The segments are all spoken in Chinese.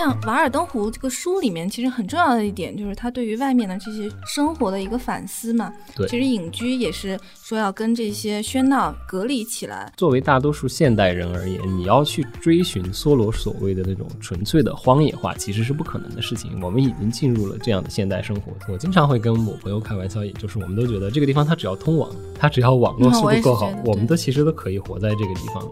像《瓦尔登湖》这个书里面，其实很重要的一点就是他对于外面的这些生活的一个反思嘛。对，其实隐居也是说要跟这些喧闹隔离起来。作为大多数现代人而言，你要去追寻梭罗所谓的那种纯粹的荒野化，其实是不可能的事情。我们已经进入了这样的现代生活。我经常会跟我朋友开玩笑，也就是我们都觉得这个地方它只要通网，它只要网络速度够好，我们都其实都可以活在这个地方。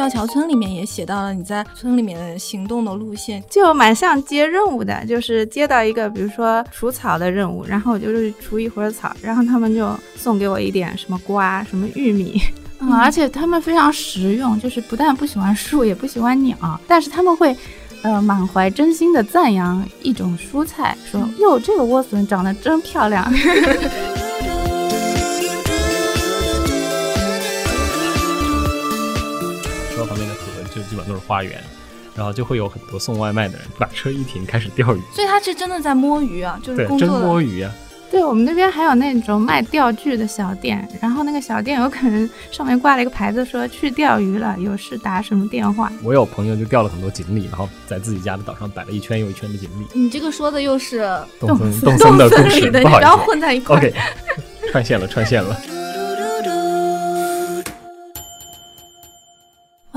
赵桥村里面也写到了你在村里面的行动的路线，就蛮像接任务的，就是接到一个比如说除草的任务，然后我就去除一会儿草，然后他们就送给我一点什么瓜、什么玉米，嗯，而且他们非常实用，就是不但不喜欢树，也不喜欢鸟，但是他们会，呃，满怀真心的赞扬一种蔬菜，说哟，这个莴笋长得真漂亮。都是花园，然后就会有很多送外卖的人把车一停，开始钓鱼。所以他是真的在摸鱼啊，就是工作真摸鱼啊。对我们那边还有那种卖钓具的小店，然后那个小店有可能上面挂了一个牌子，说去钓鱼了，有事打什么电话。我有朋友就钓了很多锦鲤，然后在自己家的岛上摆了一圈又一圈的锦鲤。你这个说的又是动森动森的故事，不好意思，要混在一块。OK，串线了，串线了。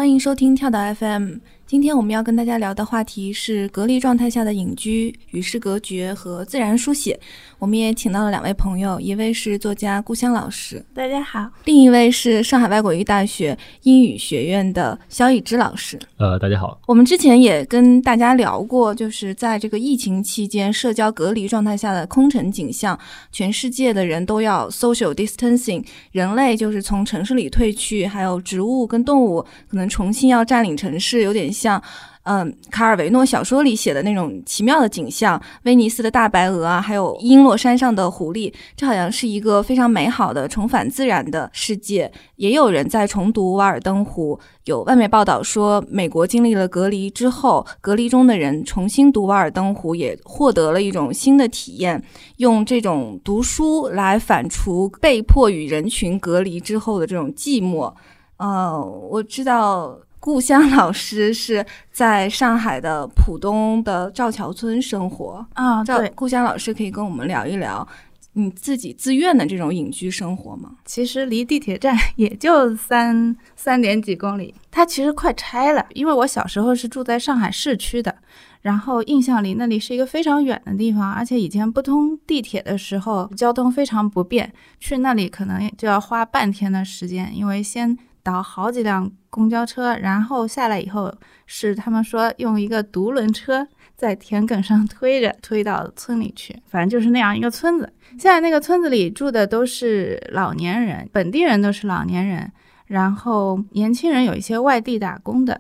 欢迎收听跳岛 FM。今天我们要跟大家聊的话题是隔离状态下的隐居、与世隔绝和自然书写。我们也请到了两位朋友，一位是作家故乡老师，大家好；另一位是上海外国语大学英语学院的肖以之老师。呃，大家好。我们之前也跟大家聊过，就是在这个疫情期间，社交隔离状态下的空城景象，全世界的人都要 social distancing，人类就是从城市里退去，还有植物跟动物可能重新要占领城市，有点像。嗯，卡尔维诺小说里写的那种奇妙的景象，威尼斯的大白鹅啊，还有璎珞山上的狐狸，这好像是一个非常美好的重返自然的世界。也有人在重读《瓦尔登湖》，有外媒报道说，美国经历了隔离之后，隔离中的人重新读《瓦尔登湖》，也获得了一种新的体验，用这种读书来反刍被迫与人群隔离之后的这种寂寞。呃，我知道。故乡老师是在上海的浦东的赵桥村生活啊。赵，故乡老师可以跟我们聊一聊你自己自愿的这种隐居生活吗？其实离地铁站也就三 三点几公里，它其实快拆了。因为我小时候是住在上海市区的，然后印象里那里是一个非常远的地方，而且以前不通地铁的时候，交通非常不便，去那里可能就要花半天的时间，因为先。倒好几辆公交车，然后下来以后是他们说用一个独轮车在田埂上推着 推到村里去，反正就是那样一个村子。现在那个村子里住的都是老年人，本地人都是老年人，然后年轻人有一些外地打工的，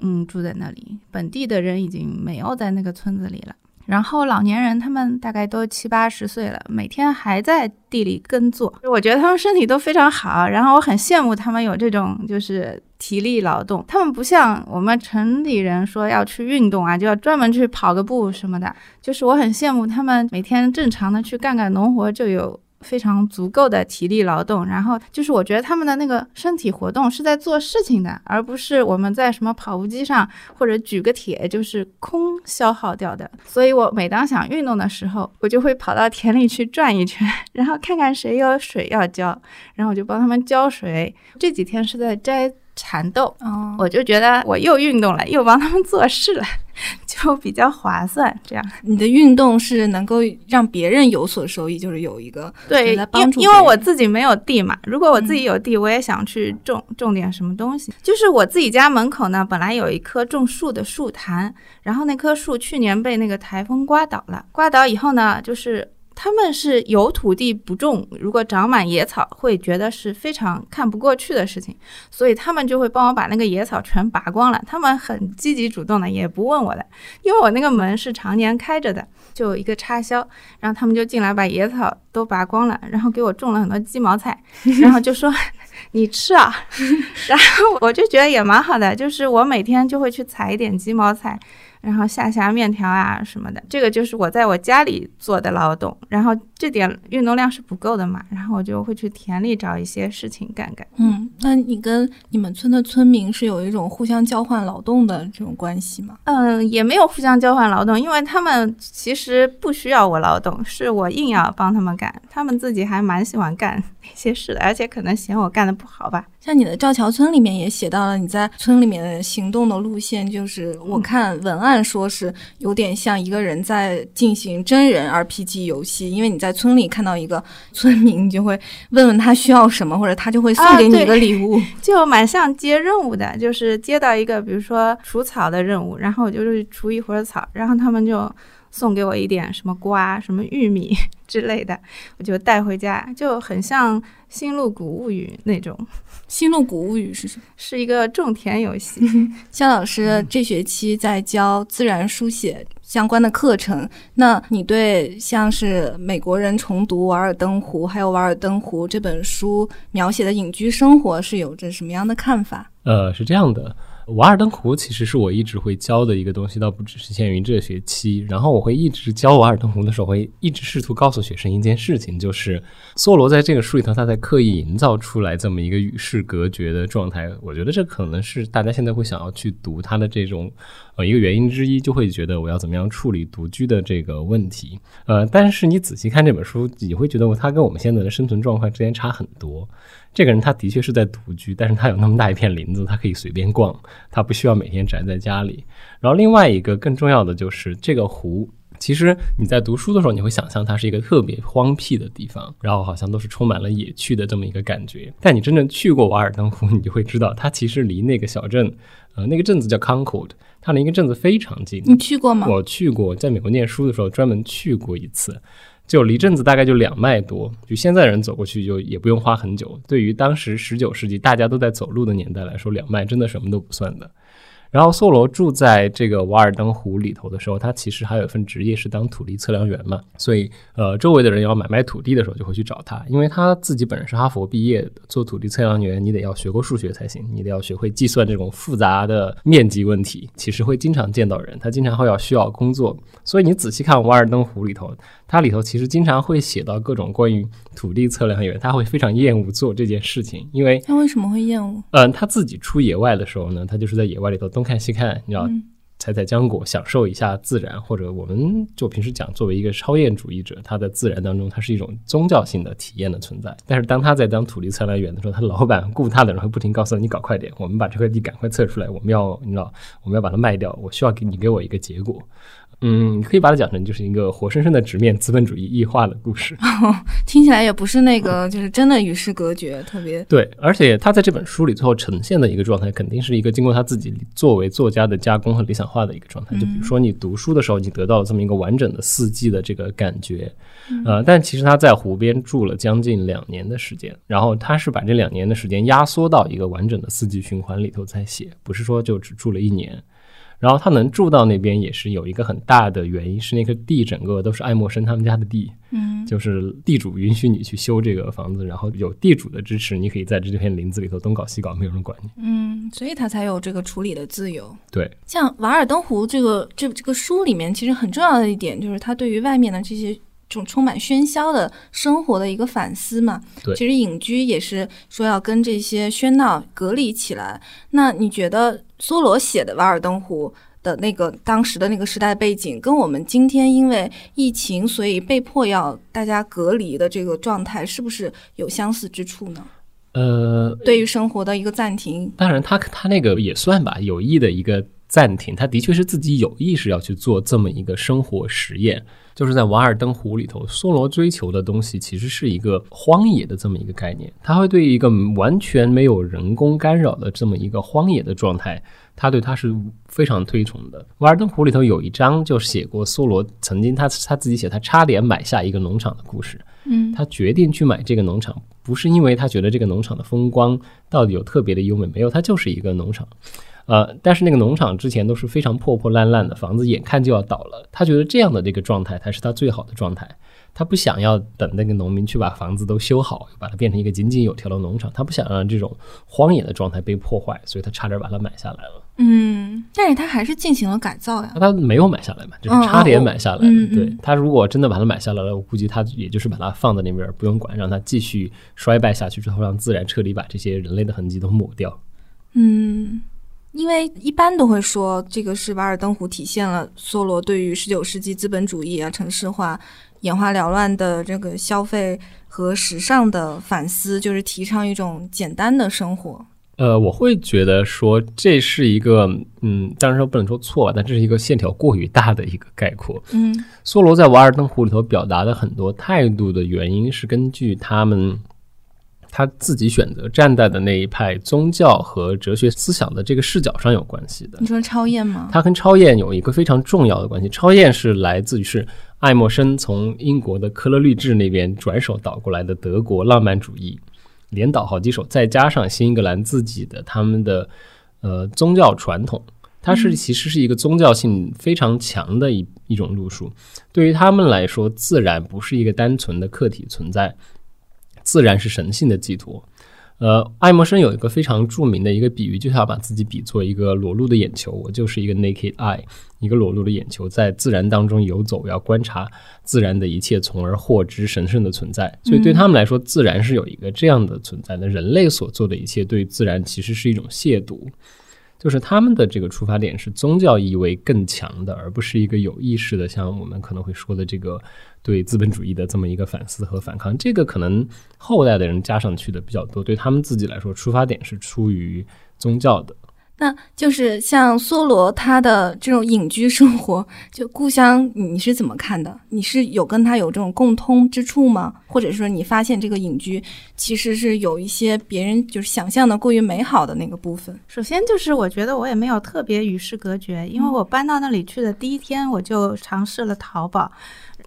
嗯，住在那里，本地的人已经没有在那个村子里了。然后老年人他们大概都七八十岁了，每天还在地里耕作。我觉得他们身体都非常好，然后我很羡慕他们有这种就是体力劳动。他们不像我们城里人说要去运动啊，就要专门去跑个步什么的。就是我很羡慕他们每天正常的去干干农活就有。非常足够的体力劳动，然后就是我觉得他们的那个身体活动是在做事情的，而不是我们在什么跑步机上或者举个铁就是空消耗掉的。所以我每当想运动的时候，我就会跑到田里去转一圈，然后看看谁有水要浇，然后我就帮他们浇水。这几天是在摘。蚕豆，我就觉得我又运动了，又帮他们做事了，就比较划算。这样，你的运动是能够让别人有所收益，就是有一个对，因因为我自己没有地嘛。如果我自己有地，我也想去种种点什么东西。就是我自己家门口呢，本来有一棵种树的树坛，然后那棵树去年被那个台风刮倒了，刮倒以后呢，就是。他们是有土地不种，如果长满野草，会觉得是非常看不过去的事情，所以他们就会帮我把那个野草全拔光了。他们很积极主动的，也不问我的，因为我那个门是常年开着的，就一个插销，然后他们就进来把野草都拔光了，然后给我种了很多鸡毛菜，然后就说 你吃啊，然后我就觉得也蛮好的，就是我每天就会去采一点鸡毛菜。然后下下面条啊什么的，这个就是我在我家里做的劳动。然后这点运动量是不够的嘛，然后我就会去田里找一些事情干干。嗯，那你跟你们村的村民是有一种互相交换劳动的这种关系吗？嗯，也没有互相交换劳动，因为他们其实不需要我劳动，是我硬要帮他们干，他们自己还蛮喜欢干那些事的，而且可能嫌我干的不好吧。像你的赵桥村里面也写到了你在村里面的行动的路线，就是我看文案说是有点像一个人在进行真人 RPG 游戏，因为你在村里看到一个村民，你就会问问他需要什么，或者他就会送给你一个礼物，就蛮像接任务的，就是接到一个比如说除草的任务，然后我就是除一会儿草，然后他们就。送给我一点什么瓜、什么玉米 之类的，我就带回家，就很像《新露谷物语》那种。《新露谷物语》是什么？是一个种田游戏。肖老师这学期在教自然书写相关的课程，那你对像是美国人重读《瓦尔登湖》还有《瓦尔登湖》这本书描写的隐居生活是有着什么样的看法？呃，是这样的。瓦尔登湖其实是我一直会教的一个东西，倒不只是限于这学期。然后我会一直教瓦尔登湖的时候，会一直试图告诉学生一件事情，就是梭罗在这个书里头，他在刻意营造出来这么一个与世隔绝的状态。我觉得这可能是大家现在会想要去读他的这种呃一个原因之一，就会觉得我要怎么样处理独居的这个问题。呃，但是你仔细看这本书，你会觉得他跟我们现在的生存状况之间差很多。这个人他的确是在独居，但是他有那么大一片林子，他可以随便逛，他不需要每天宅在家里。然后另外一个更重要的就是这个湖，其实你在读书的时候，你会想象它是一个特别荒僻的地方，然后好像都是充满了野趣的这么一个感觉。但你真正去过瓦尔登湖，你就会知道，它其实离那个小镇，呃，那个镇子叫 Concord，它离一个镇子非常近。你去过吗？我去过，在美国念书的时候专门去过一次。就离镇子大概就两迈多，就现在人走过去就也不用花很久。对于当时十九世纪大家都在走路的年代来说，两迈真的什么都不算的。然后梭罗住在这个瓦尔登湖里头的时候，他其实还有一份职业是当土地测量员嘛，所以呃，周围的人要买卖土地的时候就会去找他，因为他自己本人是哈佛毕业的，做土地测量员你得要学过数学才行，你得要学会计算这种复杂的面积问题，其实会经常见到人，他经常会要需要工作，所以你仔细看瓦尔登湖里头。它里头其实经常会写到各种关于土地测量员，他会非常厌恶做这件事情，因为他为什么会厌恶？嗯，他自己出野外的时候呢，他就是在野外里头东看西看，你知道，采采浆果，享受一下自然。或者我们就平时讲，作为一个超验主义者，他在自然当中，它是一种宗教性的体验的存在。但是当他在当土地测量员的时候，他老板雇他的人会不停告诉你搞快点，我们把这块地赶快测出来，我们要你知道，我们要把它卖掉，我需要给你给我一个结果。嗯，你可以把它讲成就是一个活生生的直面资本主义异化的故事，听起来也不是那个，就是真的与世隔绝，特别对。而且他在这本书里最后呈现的一个状态，肯定是一个经过他自己作为作家的加工和理想化的一个状态。就比如说你读书的时候，你得到了这么一个完整的四季的这个感觉，呃，但其实他在湖边住了将近两年的时间，然后他是把这两年的时间压缩到一个完整的四季循环里头在写，不是说就只住了一年。然后他能住到那边，也是有一个很大的原因，是那个地整个都是爱默生他们家的地，嗯，就是地主允许你去修这个房子，然后有地主的支持，你可以在这片林子里头东搞西搞，没有人管你，嗯，所以他才有这个处理的自由。对，像《瓦尔登湖》这个这这个书里面，其实很重要的一点就是他对于外面的这些。这种充满喧嚣的生活的一个反思嘛，对，其实隐居也是说要跟这些喧闹隔离起来。那你觉得梭罗写的《瓦尔登湖》的那个当时的那个时代背景，跟我们今天因为疫情所以被迫要大家隔离的这个状态，是不是有相似之处呢？呃，对于生活的一个暂停，当然他他那个也算吧，有意的一个暂停，他的确是自己有意识要去做这么一个生活实验。就是在瓦尔登湖里头，梭罗追求的东西其实是一个荒野的这么一个概念。他会对一个完全没有人工干扰的这么一个荒野的状态，他对他是非常推崇的。瓦尔登湖里头有一章就写过梭罗曾经他他自己写他差点买下一个农场的故事。嗯，他决定去买这个农场，不是因为他觉得这个农场的风光到底有特别的优美，没有，它就是一个农场。呃，但是那个农场之前都是非常破破烂烂的房子，眼看就要倒了。他觉得这样的这个状态才是他最好的状态。他不想要等那个农民去把房子都修好，把它变成一个井井有条的农场。他不想让这种荒野的状态被破坏，所以他差点把它买下来了。嗯，但是他还是进行了改造呀。他没有买下来嘛，就是差点买下来了。对他如果真的把它买下来了，我估计他也就是把它放在那边不用管，让它继续衰败下去之后，让自然彻底把这些人类的痕迹都抹掉。嗯，因为一般都会说这个是《瓦尔登湖》体现了梭罗对于十九世纪资本主义啊、城市化、眼花缭乱的这个消费和时尚的反思，就是提倡一种简单的生活。呃，我会觉得说这是一个，嗯，当然说不能说错吧，但这是一个线条过于大的一个概括。嗯梭罗在《瓦尔登湖》里头表达的很多态度的原因是根据他们他自己选择站在的那一派宗教和哲学思想的这个视角上有关系的。你说超验吗？他跟超验有一个非常重要的关系。超验是来自于是爱默生从英国的科勒律治那边转手倒过来的德国浪漫主义，连倒好几手，再加上新英格兰自己的他们的呃宗教传统，它是其实是一个宗教性非常强的一一种路数。对于他们来说，自然不是一个单纯的客体存在，自然是神性的寄托。呃，爱默生有一个非常著名的一个比喻，就是要把自己比作一个裸露的眼球，我就是一个 naked eye，一个裸露的眼球，在自然当中游走，要观察自然的一切，从而获知神圣的存在。所以对他们来说，自然是有一个这样的存在的。人类所做的一切，对自然其实是一种亵渎。就是他们的这个出发点是宗教意味更强的，而不是一个有意识的，像我们可能会说的这个对资本主义的这么一个反思和反抗。这个可能后代的人加上去的比较多，对他们自己来说，出发点是出于宗教的。那就是像梭罗他的这种隐居生活，就故乡，你是怎么看的？你是有跟他有这种共通之处吗？或者说你发现这个隐居其实是有一些别人就是想象的过于美好的那个部分？首先就是我觉得我也没有特别与世隔绝，因为我搬到那里去的第一天，我就尝试了淘宝，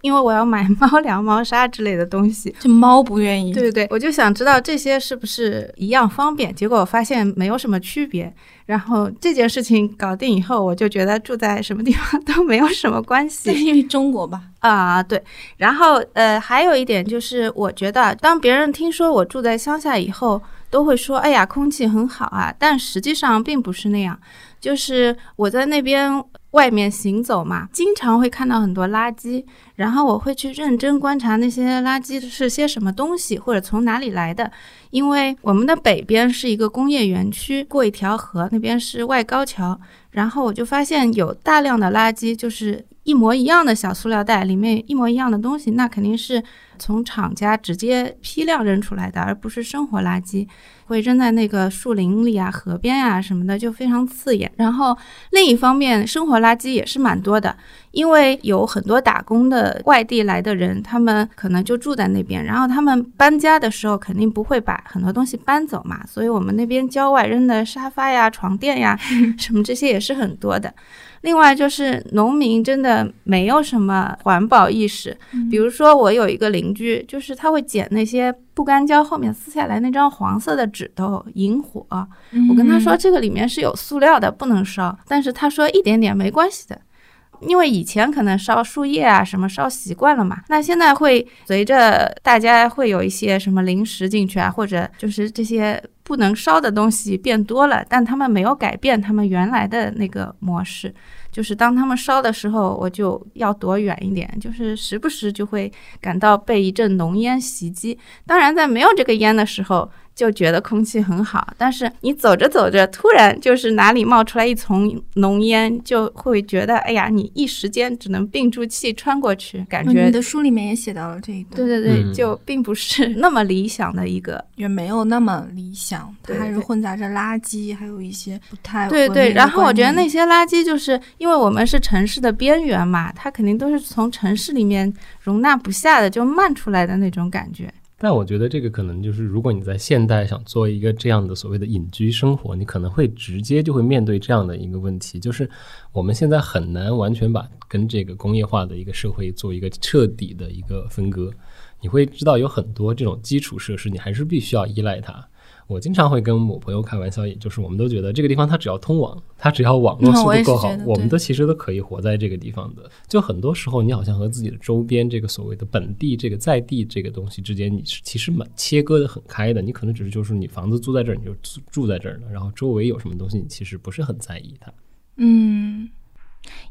因为我要买猫粮、猫砂之类的东西。就猫不愿意，对对对，我就想知道这些是不是一样方便，结果我发现没有什么区别。然后这件事情搞定以后，我就觉得住在什么地方都没有什么关系 因为中国吧？啊，对，然后呃，还有一点就是，我觉得当别人听说我住在乡下以后，都会说：“哎呀，空气很好啊。”但实际上并不是那样。就是我在那边外面行走嘛，经常会看到很多垃圾，然后我会去认真观察那些垃圾是些什么东西，或者从哪里来的。因为我们的北边是一个工业园区，过一条河，那边是外高桥，然后我就发现有大量的垃圾，就是一模一样的小塑料袋，里面一模一样的东西，那肯定是从厂家直接批量扔出来的，而不是生活垃圾，会扔在那个树林里啊、河边啊什么的，就非常刺眼。然后另一方面，生活垃圾也是蛮多的，因为有很多打工的外地来的人，他们可能就住在那边，然后他们搬家的时候肯定不会把很多东西搬走嘛，所以我们那边郊外扔的沙发呀、床垫呀，什么这些也是很多的。另外就是农民真的没有什么环保意识，比如说我有一个邻居，就是他会捡那些不干胶后面撕下来那张黄色的纸头引火，我跟他说这个里面是有塑料的，不能烧，但是他说一点点没关系的。因为以前可能烧树叶啊什么烧习惯了嘛，那现在会随着大家会有一些什么零食进去啊，或者就是这些不能烧的东西变多了，但他们没有改变他们原来的那个模式，就是当他们烧的时候，我就要躲远一点，就是时不时就会感到被一阵浓烟袭击。当然，在没有这个烟的时候，就觉得空气很好，但是你走着走着，突然就是哪里冒出来一丛浓烟，就会觉得哎呀，你一时间只能屏住气穿过去，感觉嗯你的书里面也写到了这一段，对对对，嗯就并不是那么理想的一个。也没有那么理想，它还是混杂着垃圾，还有一些不太对对，然后我觉得那些垃圾，就是因为我们是城市的边缘嘛，它肯定都是从城市里面容纳不下的，就漫出来的那种感觉。但我觉得这个可能就是，如果你在现代想做一个这样的所谓的隐居生活，你可能会直接就会面对这样的一个问题，就是我们现在很难完全把跟这个工业化的一个社会做一个彻底的一个分割，你会知道有很多这种基础设施，你还是必须要依赖它。我经常会跟我朋友开玩笑，也就是我们都觉得这个地方它只要通网，它只要网络速度够好，我们都其实都可以活在这个地方的。就很多时候，你好像和自己的周边这个所谓的本地、这个在地这个东西之间，你是其实蛮切割的很开的。你可能只是就是你房子租在这儿，你就住住在这儿了，然后周围有什么东西，你其实不是很在意它。嗯，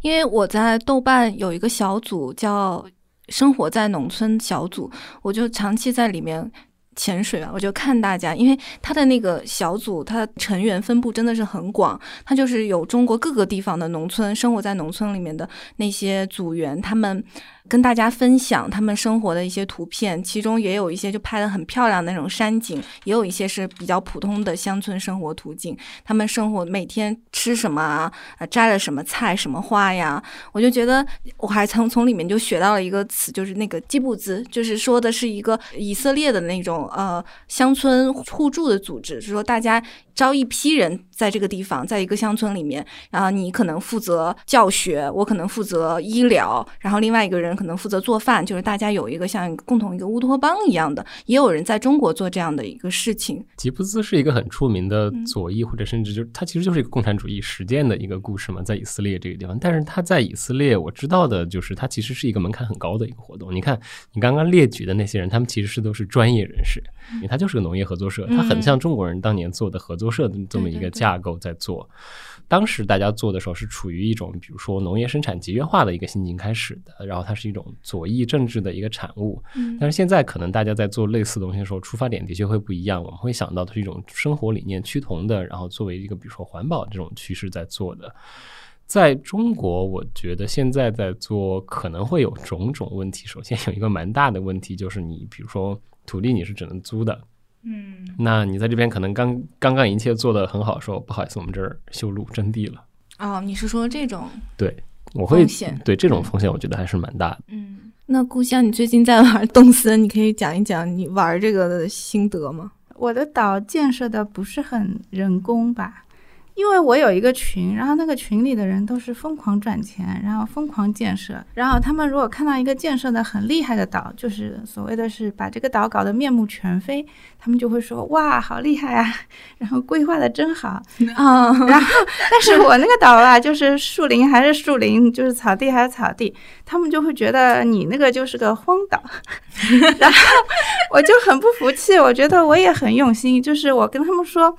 因为我在豆瓣有一个小组叫“生活在农村”小组，我就长期在里面。潜水啊，我就看大家，因为他的那个小组，他的成员分布真的是很广，他就是有中国各个地方的农村，生活在农村里面的那些组员，他们。跟大家分享他们生活的一些图片，其中也有一些就拍的很漂亮那种山景，也有一些是比较普通的乡村生活图景。他们生活每天吃什么啊？摘了什么菜、什么花呀？我就觉得我还从从里面就学到了一个词，就是那个基布兹，就是说的是一个以色列的那种呃乡村互助的组织，就是说大家。招一批人在这个地方，在一个乡村里面，然后你可能负责教学，我可能负责医疗，然后另外一个人可能负责做饭，就是大家有一个像共同一个乌托邦一样的。也有人在中国做这样的一个事情。吉布斯是一个很出名的左翼，或者甚至就是它其实就是一个共产主义实践的一个故事嘛，在以色列这个地方。但是他在以色列，我知道的就是他其实是一个门槛很高的一个活动。你看你刚刚列举的那些人，他们其实是都是专业人士，因为他就是个农业合作社，他很像中国人当年做的合作。社的这么一个架构在做，当时大家做的时候是处于一种，比如说农业生产集约化的一个心境开始的，然后它是一种左翼政治的一个产物。但是现在可能大家在做类似东西的时候，出发点的确会不一样。我们会想到的是一种生活理念趋同的，然后作为一个比如说环保这种趋势在做的。在中国，我觉得现在在做可能会有种种问题。首先有一个蛮大的问题，就是你比如说土地你是只能租的。嗯，那你在这边可能刚刚刚一切做的很好，说不好意思，我们这儿修路征地了。哦，你是说这种？对，我会对这种风险，我觉得还是蛮大的。嗯，那故乡，你最近在玩动森，你可以讲一讲你玩这个的心得吗？我的岛建设的不是很人工吧？因为我有一个群，然后那个群里的人都是疯狂赚钱，然后疯狂建设，然后他们如果看到一个建设的很厉害的岛，就是所谓的是把这个岛搞得面目全非，他们就会说哇好厉害啊，然后规划的真好 啊，然后但是我那个岛啊，就是树林还是树林，就是草地还是草地，他们就会觉得你那个就是个荒岛，然后我就很不服气，我觉得我也很用心，就是我跟他们说。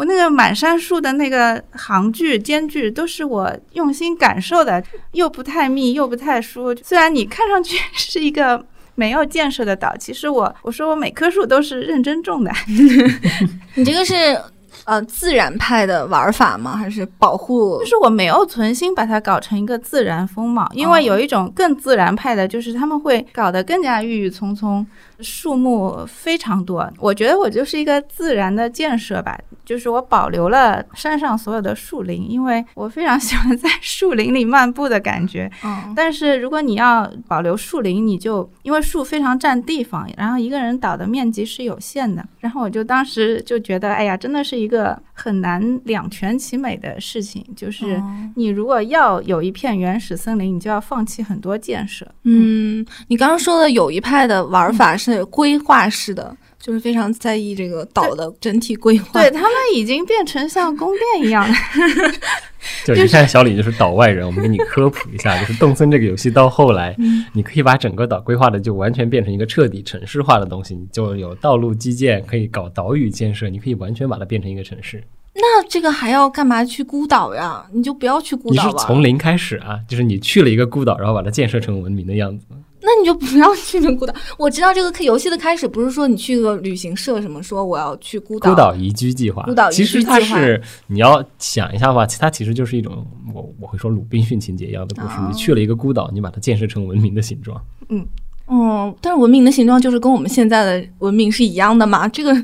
我那个满山树的那个行距间距都是我用心感受的，又不太密，又不太疏。虽然你看上去是一个没有建设的岛，其实我我说我每棵树都是认真种的。你这个是呃自然派的玩法吗？还是保护？就是我没有存心把它搞成一个自然风貌，因为有一种更自然派的，就是他们会搞得更加郁郁葱葱。树木非常多，我觉得我就是一个自然的建设吧，就是我保留了山上所有的树林，因为我非常喜欢在树林里漫步的感觉。嗯，但是如果你要保留树林，你就因为树非常占地方，然后一个人倒的面积是有限的，然后我就当时就觉得，哎呀，真的是一个很难两全其美的事情，就是你如果要有一片原始森林，你就要放弃很多建设。嗯，你刚刚说的有一派的玩法是。规划式的，就是非常在意这个岛的整体规划。对他们已经变成像宫殿一样的。就你看小李就是岛外人，我们给你科普一下，就是动森这个游戏到后来，你可以把整个岛规划的就完全变成一个彻底城市化的东西，你就有道路基建，可以搞岛屿建设，你可以完全把它变成一个城市。那这个还要干嘛去孤岛呀？你就不要去孤岛你是从零开始啊，就是你去了一个孤岛，然后把它建设成文明的样子。那你就不要去那孤岛。我知道这个游戏的开始不是说你去个旅行社什么说我要去孤岛。孤岛宜居计划。孤岛宜居计划。其实它是你要想一下吧，它其实就是一种我我会说鲁滨逊情节一样的故事。你去了一个孤岛，你把它建设成文明的形状。嗯嗯，但是文明的形状就是跟我们现在的文明是一样的嘛？这个。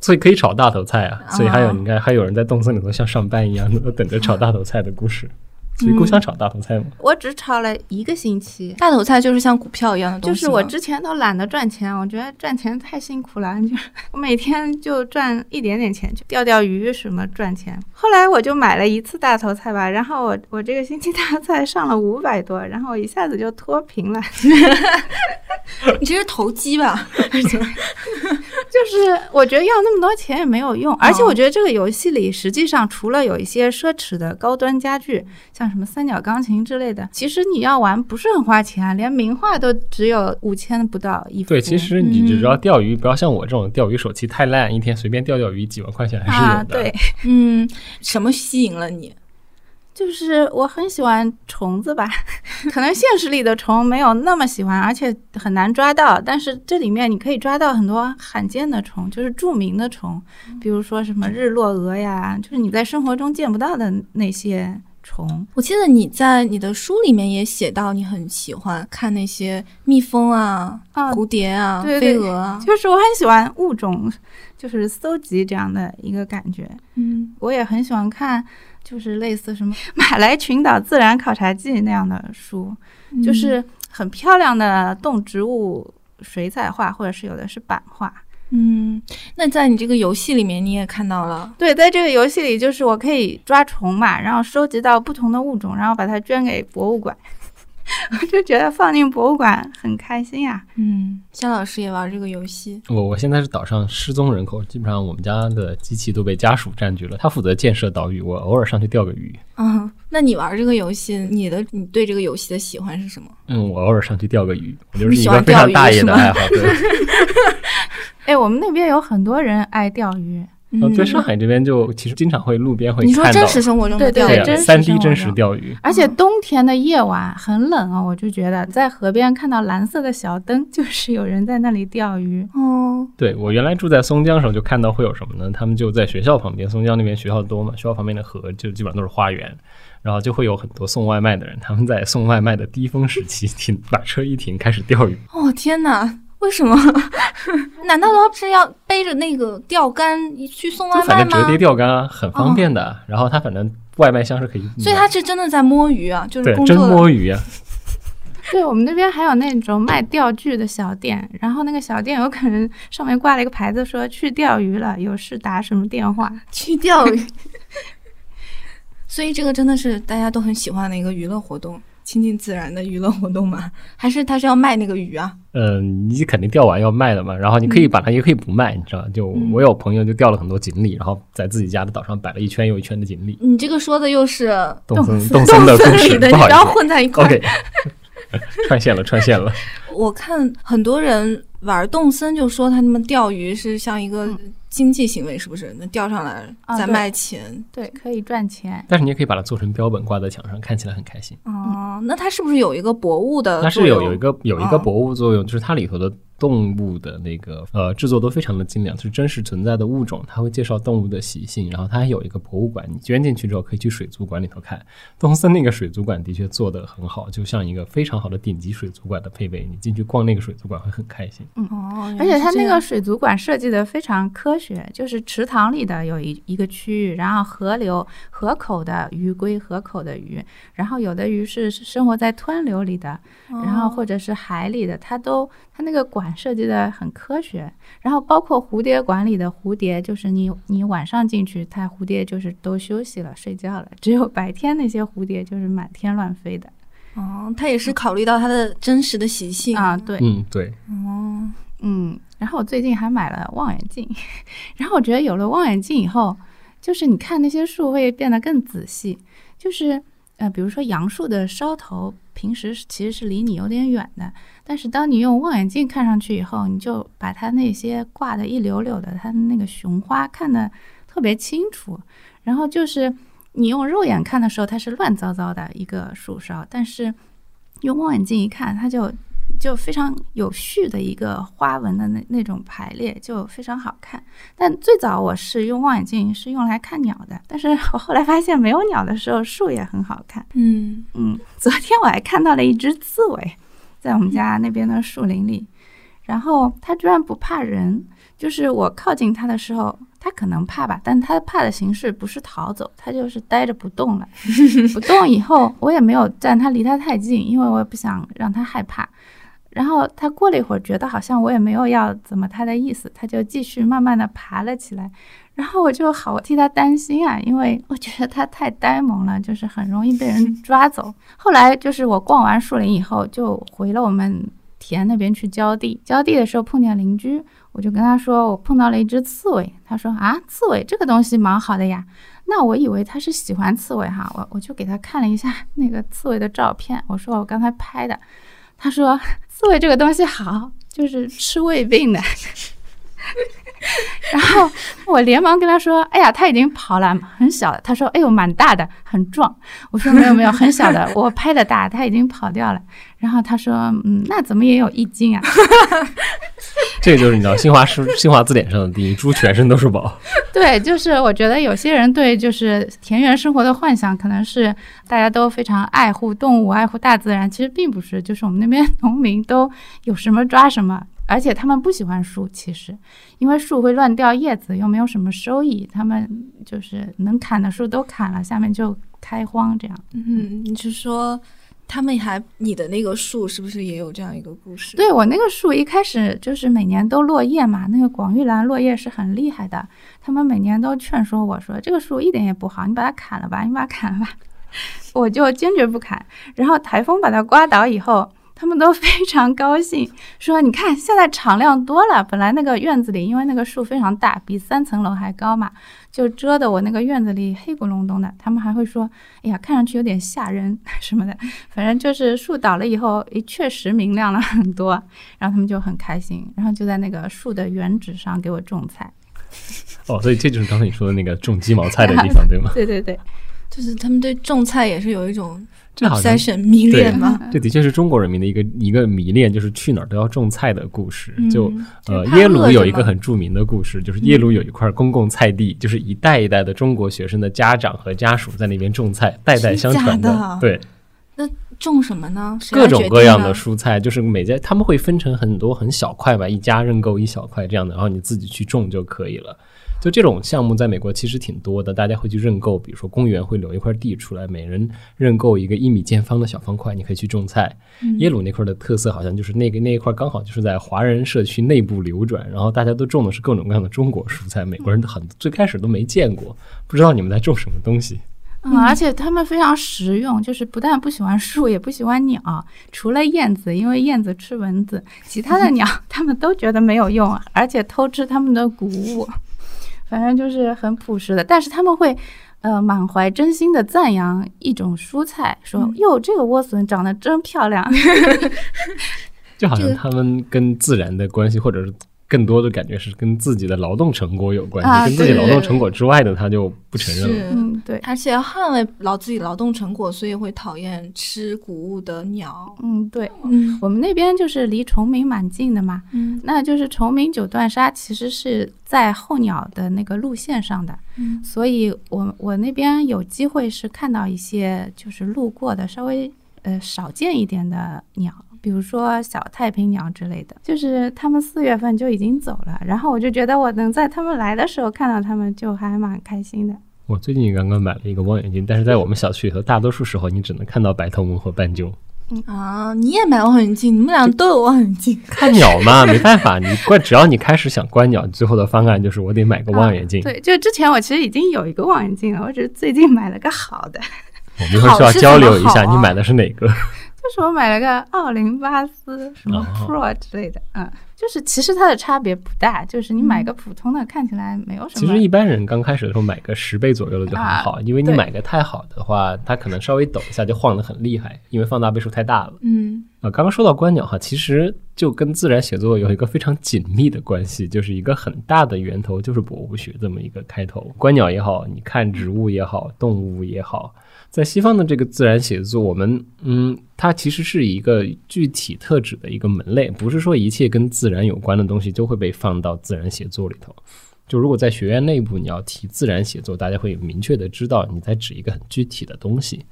所以可以炒大头菜啊！所以还有你看，还有人在动森里头像上班一样的 等着炒大头菜的故事。所以够想炒大头菜吗？我只炒了一个星期，大头菜就是像股票一样的东西，就是我之前都懒得赚钱，我觉得赚钱太辛苦了，就 我每天就赚一点点钱，就钓钓鱼什么赚钱。后来我就买了一次大头菜吧，然后我我这个星期 大头菜上了五百多，然后我一下子就脱贫了。你这是投机吧？就是我觉得要那么多钱也没有用，而且我觉得这个游戏里实际上除了有一些奢侈的高端家具，像什么三角钢琴之类的，其实你要玩不是很花钱啊，连名画都只有五千不到一幅。对，其实你只要钓鱼，不要像我这种钓鱼手气太烂，一天随便钓钓鱼几万块钱还是有的。啊，对，嗯，什么吸引了你？就是我很喜欢虫子吧，可能现实里的虫没有那么喜欢，而且很难抓到。但是这里面你可以抓到很多罕见的虫，就是著名的虫，比如说什么日落蛾呀，就是你在生活中见不到的那些虫。我记得你在你的书里面也写到，你很喜欢看那些蜜蜂啊、啊蝴蝶啊、对对飞蛾啊。就是我很喜欢物种，就是搜集这样的一个感觉。嗯，我也很喜欢看，就是类似什么 《马来群岛自然考察记》那样的书，就是很漂亮的动植物水彩画，或者是有的是版画。嗯，那在你这个游戏里面，你也看到了。对，在这个游戏里，就是我可以抓虫嘛，然后收集到不同的物种，然后把它捐给博物馆。我就觉得放进博物馆很开心呀、嗯，肖老师也玩这个游戏。我我现在是岛上失踪人口，基本上我们家的机器都被家属占据了。他负责建设岛屿，我偶尔上去钓个鱼。嗯，那你玩这个游戏，你的你对这个游戏的喜欢是什么？嗯，我偶尔上去钓个鱼，我就是喜一个欢钓鱼非常大爷的爱好。对，哎，我们那边有很多人爱钓鱼，呃，对，嗯上海这边就其实经常会路边会你说看到真，实生活中的对对钓鱼对呀，真实三 D 真实钓鱼。而且冬天的夜晚很冷啊，我就觉得在河边看到蓝色的小灯，就是有人在那里钓鱼。哦，对我原来住在松江的时候，就看到会有什么呢？他们就在学校旁边，松江那边学校多嘛，学校旁边的河就基本上都是花园，然后就会有很多送外卖的人，他们在送外卖的低峰时期 停，把车一停，开始钓鱼。哦天哪！为什么？难道他是要背着那个钓竿去送外卖吗？正折叠钓竿啊，很方便的。然后他反正外卖箱是可以，所以他是真的在摸鱼啊，就是对真工作的。摸鱼啊。对我们那边还有那种卖钓具的小店，然后那个小店有可能上面挂了一个牌子说去钓鱼了，有事打什么电话。去钓鱼。所以这个真的是大家都很喜欢的一个娱乐活动，亲近自然的娱乐活动吗？还是他是要卖那个鱼啊？嗯，你肯定钓完要卖的嘛，然后你可以把它，也可以不卖，你知道吧？就嗯我有朋友就钓了很多锦鲤，然后在自己家的岛上摆了一圈又一圈的锦鲤。你这个说的又是动森动动森的故里事，的，你不要不好意思。混在一块儿。OK，串线了，串线了。我看很多人玩动森，就说他们钓鱼是像一个经济行为，是不是？那钓上来再卖钱。对，可以赚钱。但是你也可以把它做成标本挂在墙上，看起来很开心。哦，那它是不是有一个博物的它是？有有一个有一个哦博物作用，就是它里头的动物的那个呃制作都非常的精良，就是真实存在的物种，它会介绍动物的习性，然后它还有一个博物馆，你捐进去之后可以去水族馆里头看。东森那个水族馆的确做得很好，就像一个非常好的顶级水族馆的配备，你进去逛那个水族馆会很开心。嗯哦，而且它那个水族馆设计的非常科学，就是池塘里的有一一个区域，然后河流河口的鱼归河口的鱼，然后有的鱼是生活在湍流里的，然后或者者是海里的，它都它那个馆设计的很科学。然后包括蝴蝶馆里的蝴蝶，就是你你晚上进去，它蝴蝶就是都休息了睡觉了，只有白天那些蝴蝶就是满天乱飞的哦，它也是考虑到它的真实的习性啊，对，嗯，对，哦，嗯，然后我最近还买了望远镜，然后我觉得有了望远镜以后，就是你看那些树会变得更仔细，就是呃，比如说杨树的梢头，平时其实是离你有点远的，但是当你用望远镜看上去以后，你就把它那些挂的一绺绺的，它的那个雄花看得特别清楚，然后就是你用肉眼看的时候，它是乱糟糟的一个树梢，但是用望远镜一看，它就就非常有序的一个花纹的那那种排列，就非常好看。但最早我是用望远镜是用来看鸟的，但是我后来发现没有鸟的时候，树也很好看。嗯，嗯，昨天我还看到了一只刺猬，在我们家那边的树林里。然后它居然不怕人，就是我靠近它的时候，它可能怕吧，但它怕的形式不是逃走，它就是呆着不动了。不动以后，我也没有站它离它太近，因为我也不想让它害怕。然后他过了一会儿，觉得好像我也没有要怎么他的意思，他就继续慢慢的爬了起来。然后我就好替他担心啊，因为我觉得他太呆萌了，就是很容易被人抓走。后来就是我逛完树林以后，就回了我们田那边去浇地。浇地的时候碰见邻居，我就跟他说我碰到了一只刺猬。他说啊，刺猬这个东西蛮好的呀。那我以为他是喜欢刺猬哈，我我就给他看了一下那个刺猬的照片，我说我刚才拍的。他说刺猬这个东西好，就是吃胃病的。然后我连忙跟他说：“哎呀，他已经跑了，很小的。”他说：“哎呦，蛮大的，很壮。”我说：“没有没有，很小的，我拍的大，他已经跑掉了。”然后他说：“嗯，那怎么也有一斤啊？”这个就是你知道新华书 新华字典上的第一：猪全身都是宝。对，就是我觉得有些人对就是田园生活的幻想，可能是大家都非常爱护动物、爱护大自然，其实并不是。就是我们那边农民都有什么抓什么。而且他们不喜欢树，其实，因为树会乱掉叶子，又没有什么收益。他们就是能砍的树都砍了，下面就开荒这样。嗯，你是说他们还你的那个树是不是也有这样一个故事？对我那个树一开始就是每年都落叶嘛，那个广玉兰落叶是很厉害的。他们每年都劝说我说这个树一点也不好，你把它砍了吧，你把它砍了吧。我就坚决不砍。然后台风把它刮倒以后。他们都非常高兴，说：“你看，现在敞亮多了。本来那个院子里，因为那个树非常大，比三层楼还高嘛，就遮得我那个院子里黑咕隆咚的。他们还会说：‘哎呀，看上去有点吓人 什么的。’反正就是树倒了以后，诶，确实明亮了很多。然后他们就很开心，然后就在那个树的原址上给我种菜。哦，所以这就是刚才你说的那个种鸡毛菜的地方，对吗？对对对，就是他们对种菜也是有一种。”这好像迷恋吗？这的确是中国人民的一个一个迷恋，就是去哪儿都要种菜的故事。就呃，耶鲁有一个很著名的故事，就是耶鲁有一块公共菜地，就是一代一代的中国学生的家长和家属在那边种菜，代代相传的。对，那种什么呢？各种各样的蔬菜，就是每家他们会分成很多很小块吧，一家认购一小块这样的，然后你自己去种就可以了。就这种项目在美国其实挺多的，大家会去认购，比如说公园会留一块地出来，每人认购一个一米见方的小方块，你可以去种菜。耶鲁那块的特色好像就是那个那一块刚好就是在华人社区内部流转，然后大家都种的是各种各样的中国蔬菜，美国人很最开始都没见过，不知道你们在种什么东西。嗯，而且他们非常实用，就是不但不喜欢树，也不喜欢鸟，除了燕子，因为燕子吃蚊子，其他的鸟 他们都觉得没有用，而且偷吃他们的谷物。反正就是很朴实的，但是他们会，呃，满怀真心的赞扬一种蔬菜，说：“哟，这个莴笋长得真漂亮。”就好像他们跟自然的关系，或者是。更多的感觉是跟自己的劳动成果有关系，跟自己劳动成果之外的他就不承认了。嗯，对，而且要捍卫劳自己劳动成果，所以会讨厌吃谷物的鸟。嗯，对，嗯，我们那边就是离崇明蛮近的嘛，嗯，那就是崇明九段沙其实是在候鸟的那个路线上的，嗯，所以我我那边有机会是看到一些就是路过的稍微呃少见一点的鸟。比如说小太平鸟之类的，就是他们四月份就已经走了，然后我就觉得我能在他们来的时候看到他们，就还蛮开心的。我最近刚刚买了一个望远镜，但是在我们小区里头，大多数时候你只能看到白头翁和斑鸠。嗯啊，你也买望远镜？你们俩都有望远镜？看鸟嘛，没办法，你观只要你开始想观鸟，最后的方案就是我得买个望远镜。对，就之前我其实已经有一个望远镜了，我只是最近买了个好的。我们一会儿需要交流一下，你买的是哪个？就是我买了个奥林巴斯什么 Pro 之类的，嗯，就是其实它的差别不大，就是你买个普通的看起来没有什么。其实一般人刚开始的时候买个十倍左右的就很好，因为你买个太好的话，它可能稍微抖一下就晃得很厉害，因为放大倍数太大了。嗯，啊，刚刚说到观鸟哈，其实就跟自然写作有一个非常紧密的关系，就是一个很大的源头就是博物学这么一个开头。观鸟也好，你看植物也好，动物也好。在西方的这个自然写作，我们嗯，它其实是一个具体特指的一个门类，不是说一切跟自然有关的东西都会被放到自然写作里头。就如果在学院内部你要提自然写作，大家会明确的知道你在指一个很具体的东西。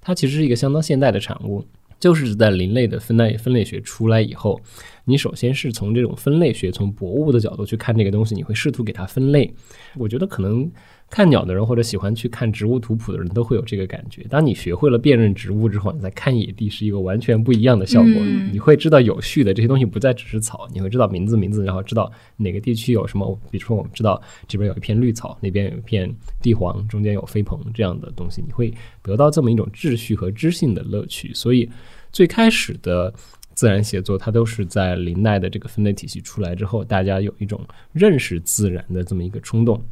它其实是一个相当现代的产物，就是在林类的分类分类学出来以后，你首先是从这种分类学，从博物的角度去看这个东西，你会试图给它分类。我觉得可能看鸟的人或者喜欢去看植物图谱的人都会有这个感觉。当你学会了辨认植物之后，你再看野地是一个完全不一样的效果。嗯你会知道有序的这些东西不再只是草，你会知道名字名字，然后知道哪个地区有什么。比如说，我们知道这边有一片绿草，那边有一片地黄，中间有飞蓬这样的东西，你会得到这么一种秩序和知性的乐趣。所以最开始的。自然写作，它都是在林奈的这个分类体系出来之后，大家有一种认识自然的这么一个冲动，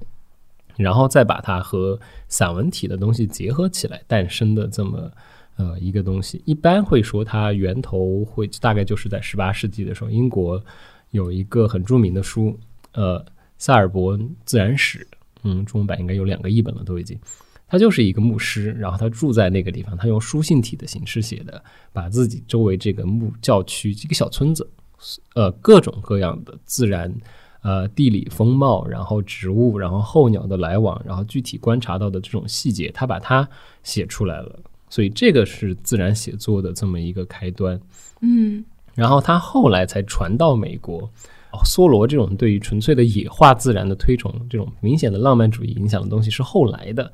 然后再把它和散文体的东西结合起来诞生的这么呃一个东西。一般会说它源头会大概就是在十八世纪的时候，英国有一个很著名的书，呃，萨尔伯自然史，嗯，中文版应该有两个译本了，都已经。他就是一个牧师，然后他住在那个地方，他用书信体的形式写的，把自己周围这个牧教区这个小村子，呃，各种各样的自然，呃，地理风貌，然后植物，然后候鸟的来往，然后具体观察到的这种细节，他把它写出来了。所以这个是自然写作的这么一个开端。嗯然后他后来才传到美国。哦梭罗这种对于纯粹的野化自然的推崇，这种明显的浪漫主义影响的东西是后来的。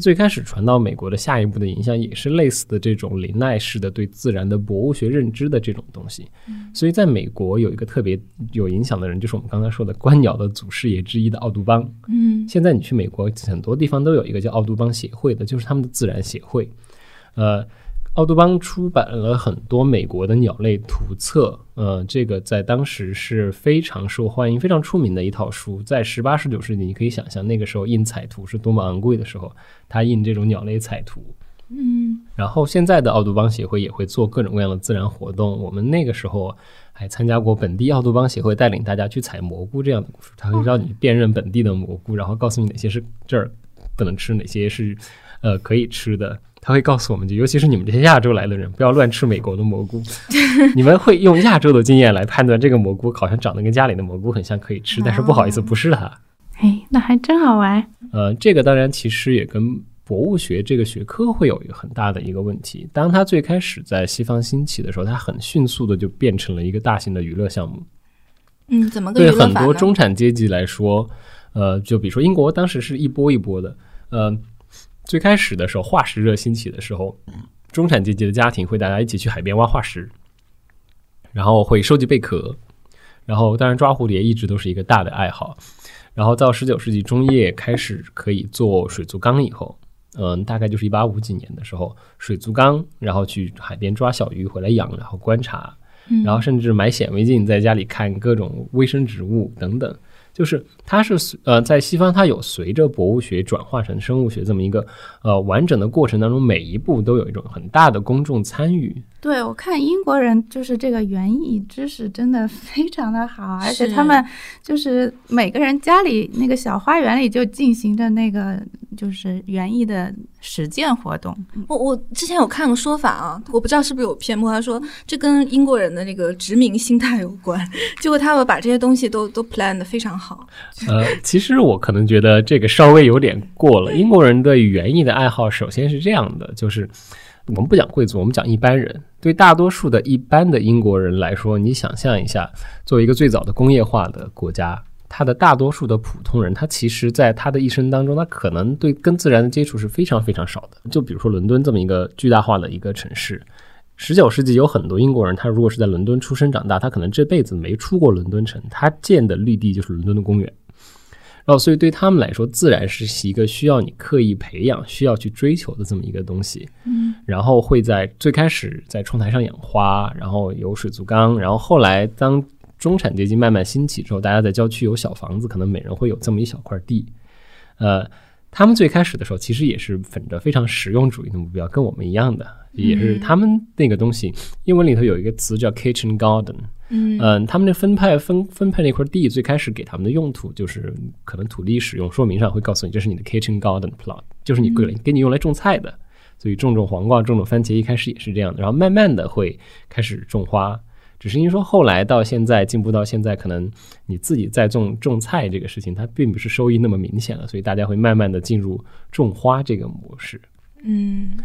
最开始传到美国的下一步的影响也是类似的这种林奈式的对自然的博物学认知的这种东西。所以在美国有一个特别有影响的人，就是我们刚才说的观鸟的祖师爷之一的奥杜邦。嗯现在你去美国很多地方都有一个叫奥杜邦协会的，就是他们的自然协会。呃，奥杜邦出版了很多美国的鸟类图册，呃，这个在当时是非常受欢迎、非常出名的一套书。在十八、十九世纪，你可以想象那个时候印彩图是多么昂贵的时候，他印这种鸟类彩图。嗯然后现在的奥杜邦协会也会做各种各样的自然活动。我们那个时候还参加过本地奥杜邦协会带领大家去采蘑菇这样的故事，他会让你辨认本地的蘑菇，然后告诉你哪些是这儿不能吃，哪些是呃可以吃的。他会告诉我们，就尤其是你们这些亚洲来的人，不要乱吃美国的蘑菇。你们会用亚洲的经验来判断这个蘑菇好像长得跟家里的蘑菇很像，可以吃，但是不好意思，不是它。哎，那还真好玩。呃，这个当然其实也跟博物学这个学科会有一个很大的一个问题。当它最开始在西方兴起的时候，它很迅速的就变成了一个大型的娱乐项目。嗯，怎么个对很多？中产阶级来说，呃，就比如说英国当时是一波一波的，呃，最开始的时候化石热兴起的时候，中产阶级的家庭会大家一起去海边挖化石，然后会收集贝壳，然后当然抓蝴蝶一直都是一个大的爱好，然后到十九世纪中叶开始可以做水族缸以后。嗯，大概就是一八五几年的时候，水族缸，然后去海边抓小鱼回来养，然后观察，嗯然后甚至买显微镜在家里看各种微生植物等等。就是它是随呃，在西方它有随着博物学转化成生物学这么一个呃完整的过程当中，每一步都有一种很大的公众参与。对，我看英国人就是这个园艺知识真的非常的好，而且他们就是每个人家里那个小花园里就进行着那个就是园艺的实践活动。我我之前有看过说法啊，我不知道是不是有偏颇，他说这跟英国人的那个殖民心态有关，结果他们把这些东西都都 plan 的非常好。呃，其实我可能觉得这个稍微有点过了。英国人对园艺的爱好，首先是这样的，就是我们不讲贵族，我们讲一般人。对大多数的一般的英国人来说，你想象一下，作为一个最早的工业化的国家，他的大多数的普通人，他其实在他的一生当中，他可能对跟自然的接触是非常非常少的。就比如说伦敦这么一个巨大化的一个城市。十九世纪有很多英国人，他如果是在伦敦出生长大，他可能这辈子没出过伦敦城，他见的绿地就是伦敦的公园。然后，所以对他们来说，自然是一个需要你刻意培养、需要去追求的这么一个东西。嗯，然后会在最开始在窗台上养花，然后有水族缸，然后后来当中产阶级慢慢兴起之后，大家在郊区有小房子，可能每人会有这么一小块地。呃，他们最开始的时候其实也是本着非常实用主义的目标，跟我们一样的，也是他们那个东西。英文里头有一个词叫 kitchen garden，嗯嗯，他们的分派分分配那块地，最开始给他们的用途就是可能土地使用说明上会告诉你这是你的 kitchen garden plot，就是你给给你用来种菜的，所以种种黄瓜、种种番茄一开始也是这样的，然后慢慢的会开始种花。只是因为说后来到现在进步到现在，可能你自己在种种菜这个事情，它并不是收益那么明显了，所以大家会慢慢的进入种花这个模式。嗯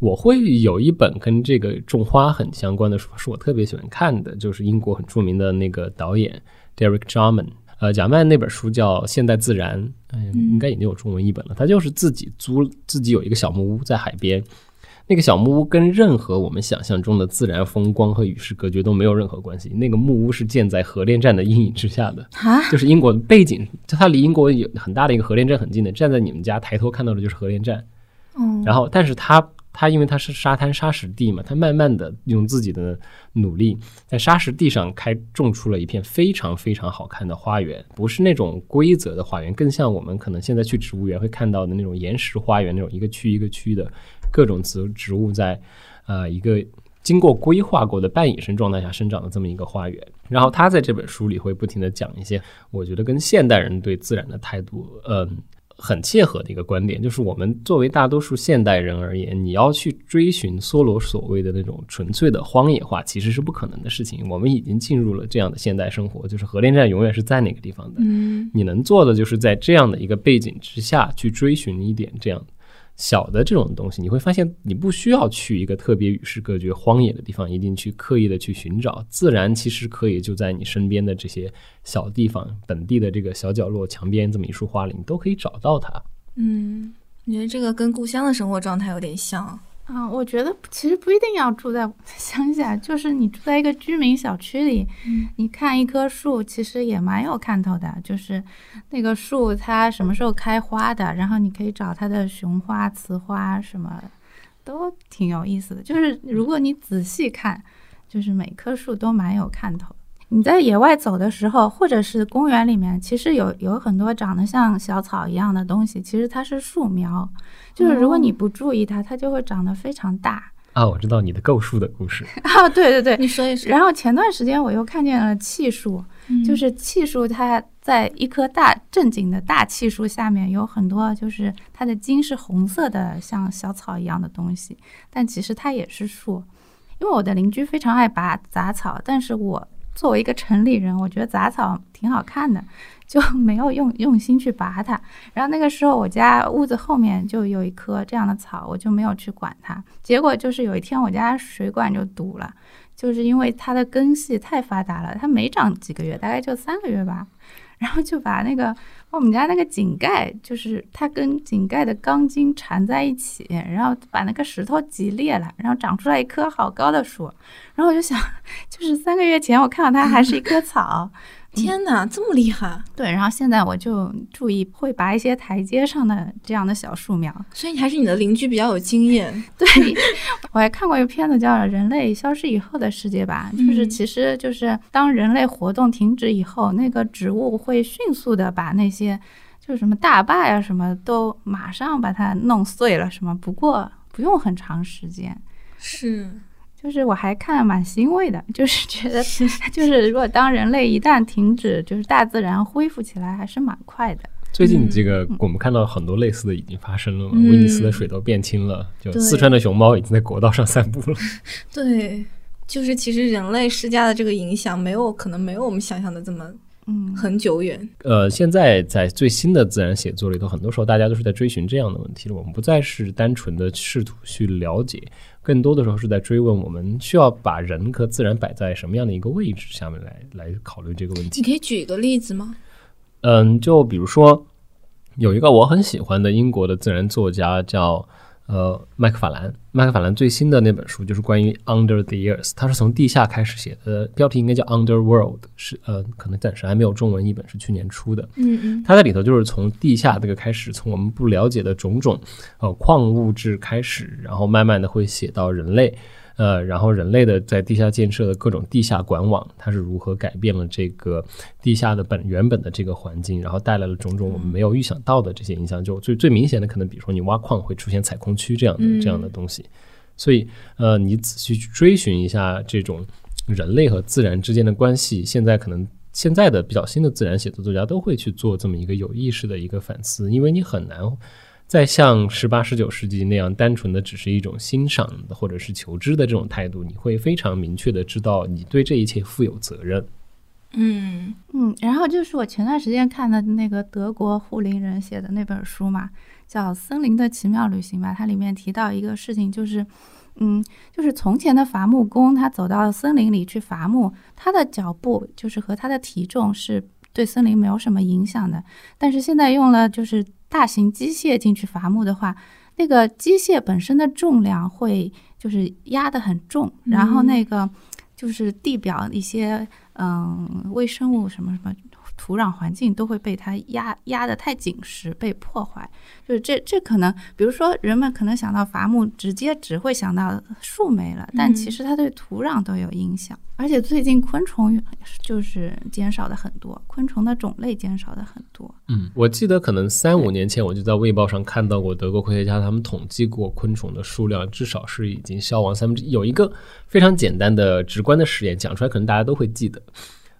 我会有一本跟这个种花很相关的书，是我特别喜欢看的，就是英国很著名的那个导演 Derek Jarman，呃，贾曼那本书叫《现代自然》，嗯，应该已经有中文译本了。他就是自己租自己有一个小木屋在海边，那个小木屋跟任何我们想象中的自然风光和与世隔绝都没有任何关系。那个木屋是建在核电站的阴影之下的，啊，就是英国的背景，就它离英国有很大的一个核电站很近的，站在你们家抬头看到的就是核电站。嗯，然后，但是它它因为它是沙滩沙石地嘛，它慢慢的用自己的努力在沙石地上开种出了一片非常非常好看的花园，不是那种规则的花园，更像我们可能现在去植物园会看到的那种岩石花园那种一个区一个区的各种植植物在呃一个经过规划过的半野生状态下生长的这么一个花园。然后他在这本书里会不停的讲一些我觉得跟现代人对自然的态度，嗯。很切合的一个观点，就是我们作为大多数现代人而言，你要去追寻梭罗所谓的那种纯粹的荒野化，其实是不可能的事情。我们已经进入了这样的现代生活，就是核电站永远是在那个地方的。嗯，你能做的就是在这样的一个背景之下去追寻一点这样小的这种东西，你会发现你不需要去一个特别与世隔绝、荒野的地方，一定去刻意的去寻找自然，其实可以就在你身边的这些小地方、本地的这个小角落、墙边这么一束花里，你都可以找到它。嗯，我觉得这个跟故乡的生活状态有点像。啊，我觉得其实不一定要住在乡下，就是你住在一个居民小区里，你看一棵树，其实也蛮有看头的。就是那个树它什么时候开花的，然后你可以找它的雄花、雌花，什么都挺有意思的。就是如果你仔细看，就是每棵树都蛮有看头。你在野外走的时候，或者是公园里面，其实有有很多长得像小草一样的东西，其实它是树苗。就是如果你不注意它，它就会长得非常大。啊，我知道你的构树的故事。啊，对对对，你说一说。然后前段时间我又看见了气树，就是气树，它在一棵大正经的大气树下面有很多，就是它的茎是红色的，像小草一样的东西，但其实它也是树。因为我的邻居非常爱拔杂草，但是我。作为一个城里人，我觉得杂草挺好看的，就 没有用用心去拔它。然后那个时候，我家屋子后面就有一棵这样的草，我就没有去管它。结果就是有一天，我家水管就堵了，就是因为它的根系太发达了，它没长几个月，大概就三个月吧。然后就把那个我们家那个井盖，就是它跟井盖的钢筋缠在一起，然后把那个石头挤裂了，然后长出来一棵好高的树。然后我就想，就是三个月前我看到它还是一棵草。天哪，这么厉害！对，然后现在我就注意会拔一些台阶上的这样的小树苗，所以还是你的邻居比较有经验。对，我还看过一个片子叫《人类消失以后的世界》吧，就是其实就是当人类活动停止以后，那个植物会迅速的把那些就是什么大坝呀什么都马上把它弄碎了，什么不过不用很长时间。是。就是我还看蛮欣慰的，就是觉得，就是如果当人类一旦停止，就是大自然恢复起来，还是蛮快的。最近这个我们看到很多类似的已经发生了嘛，威尼斯的水都变清了，就四川的熊猫已经在国道上散步了。对，就是其实人类施加的这个影响，没有可能没有我们想象的这么。嗯，很久远。呃，现在在最新的自然写作里头，很多时候大家都是在追寻这样的问题了。我们不再是单纯的试图去了解，更多的时候是在追问：我们需要把人和自然摆在什么样的一个位置下面来来考虑这个问题？你可以举一个例子吗？嗯，就比如说有一个我很喜欢的英国的自然作家叫。呃，麦克法兰，麦克法兰最新的那本书就是关于 Under the Earth，他是从地下开始写的，标题应该叫 Underworld，是呃，可能暂时还没有中文译本，是去年出的。嗯嗯，它在里头就是从地下这个开始，从我们不了解的种种呃矿物质开始，然后慢慢的会写到人类。呃，然后人类的在地下建设的各种地下管网，它是如何改变了这个地下的本原本的这个环境，然后带来了种种我们没有预想到的这些影响。就最最明显的，可能比如说你挖矿会出现采空区这样的这样的东西。所以，呃，你仔细去追寻一下这种人类和自然之间的关系，现在可能现在的比较新的自然写作作家都会去做这么一个有意识的一个反思，因为你很难。再像十八、十九世纪那样单纯的只是一种欣赏或者是求知的这种态度，你会非常明确的知道你对这一切负有责任。嗯嗯，然后就是我前段时间看的那个德国护林人写的那本书嘛，叫《森林的奇妙旅行》吧。它里面提到一个事情，就是，嗯，就是从前的伐木工，他走到森林里去伐木，他的脚步就是和他的体重是对森林没有什么影响的。但是现在用了就是大型机械进去伐木的话，那个机械本身的重量会就是压得很重，然后那个就是地表一些。嗯，微生物什么什么，土壤环境都会被它压压得太紧实，被破坏。就是这这可能，比如说人们可能想到伐木，直接只会想到树没了，但其实它对土壤都有影响。而且最近昆虫就是减少的很多，昆虫的种类减少的很多。嗯，我记得可能三五年前我就在《卫报》上看到过德国科学家他们统计过昆虫的数量，至少是已经消亡三分之一。有一个非常简单的、直观的实验，讲出来可能大家都会记得。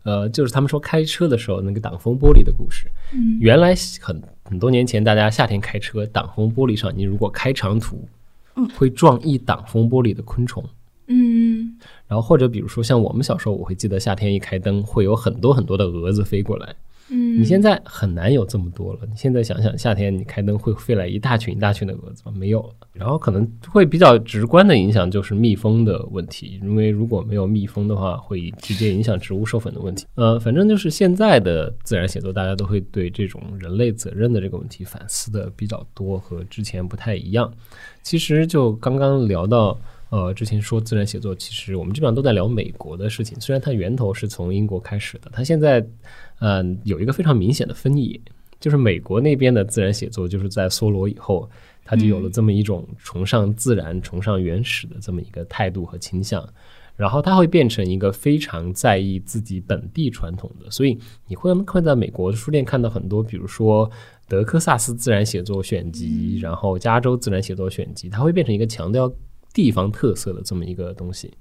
呃，就是他们说开车的时候那个挡风玻璃的故事。嗯，原来很很多年前，大家夏天开车，挡风玻璃上你如果开长途，嗯，会撞一挡风玻璃的昆虫。嗯然后或者比如说像我们小时候，我会记得夏天一开灯，会有很多很多的蛾子飞过来。嗯，你现在很难有这么多了。你现在想想，夏天你开灯会飞来一大群一大群的蛾子吗？没有了。然后可能会比较直观的影响就是蜜蜂的问题，因为如果没有蜜蜂的话，会直接影响植物授粉的问题。呃，反正就是现在的自然写作，大家都会对这种人类责任的这个问题反思的比较多，和之前不太一样。其实就刚刚聊到。呃，之前说自然写作，其实我们基本上都在聊美国的事情。虽然它源头是从英国开始的，它现在，嗯、有一个非常明显的分野，就是美国那边的自然写作，就是在梭罗以后，它就有了这么一种崇尚自然、崇尚原始的这么一个态度和倾向。然后它会变成一个非常在意自己本地传统的，所以你会会在美国的书店看到很多，比如说德克萨斯自然写作选集，然后加州自然写作选集，它会变成一个强调地方特色的这么一个东西。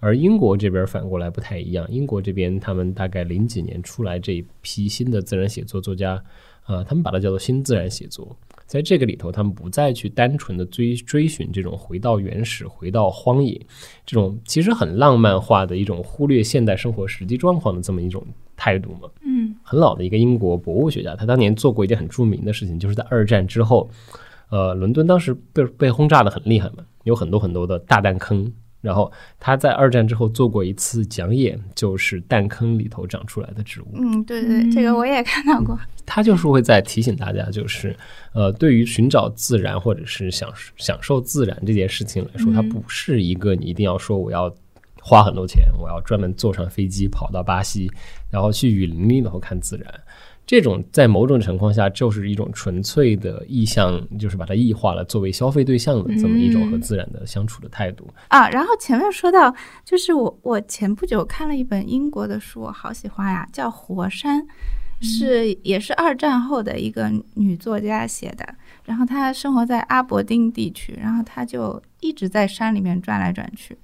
而英国这边反过来不太一样，英国这边他们大概零几年出来这一批新的自然写作作家，呃，他们把它叫做新自然写作。在这个里头，他们不再去单纯的追追寻这种回到原始、回到荒野这种其实很浪漫化的一种忽略现代生活实际状况的这么一种态度嘛。嗯很老的一个英国博物学家，他当年做过一件很著名的事情，就是在二战之后，呃，伦敦当时被被轰炸的很厉害嘛，有很多很多的大弹坑。然后他在二战之后做过一次讲演，就是弹坑里头长出来的植物。嗯，对对，这个我也看到过。他就是会在提醒大家，就是呃，对于寻找自然或者是享享受自然这件事情来说，它不是一个你一定要说我要花很多钱，我要专门坐上飞机跑到巴西，然后去雨林里头看自然。这种在某种情况下就是一种纯粹的意向，就是把它异化了，作为消费对象的这么一种和自然的相处的态度。啊，然后前面说到，就是我我前不久看了一本英国的书，我好喜欢呀，叫《火山》，是也是二战后的一个女作家写的。然后她生活在阿伯丁地区，然后她就一直在山里面转来转去。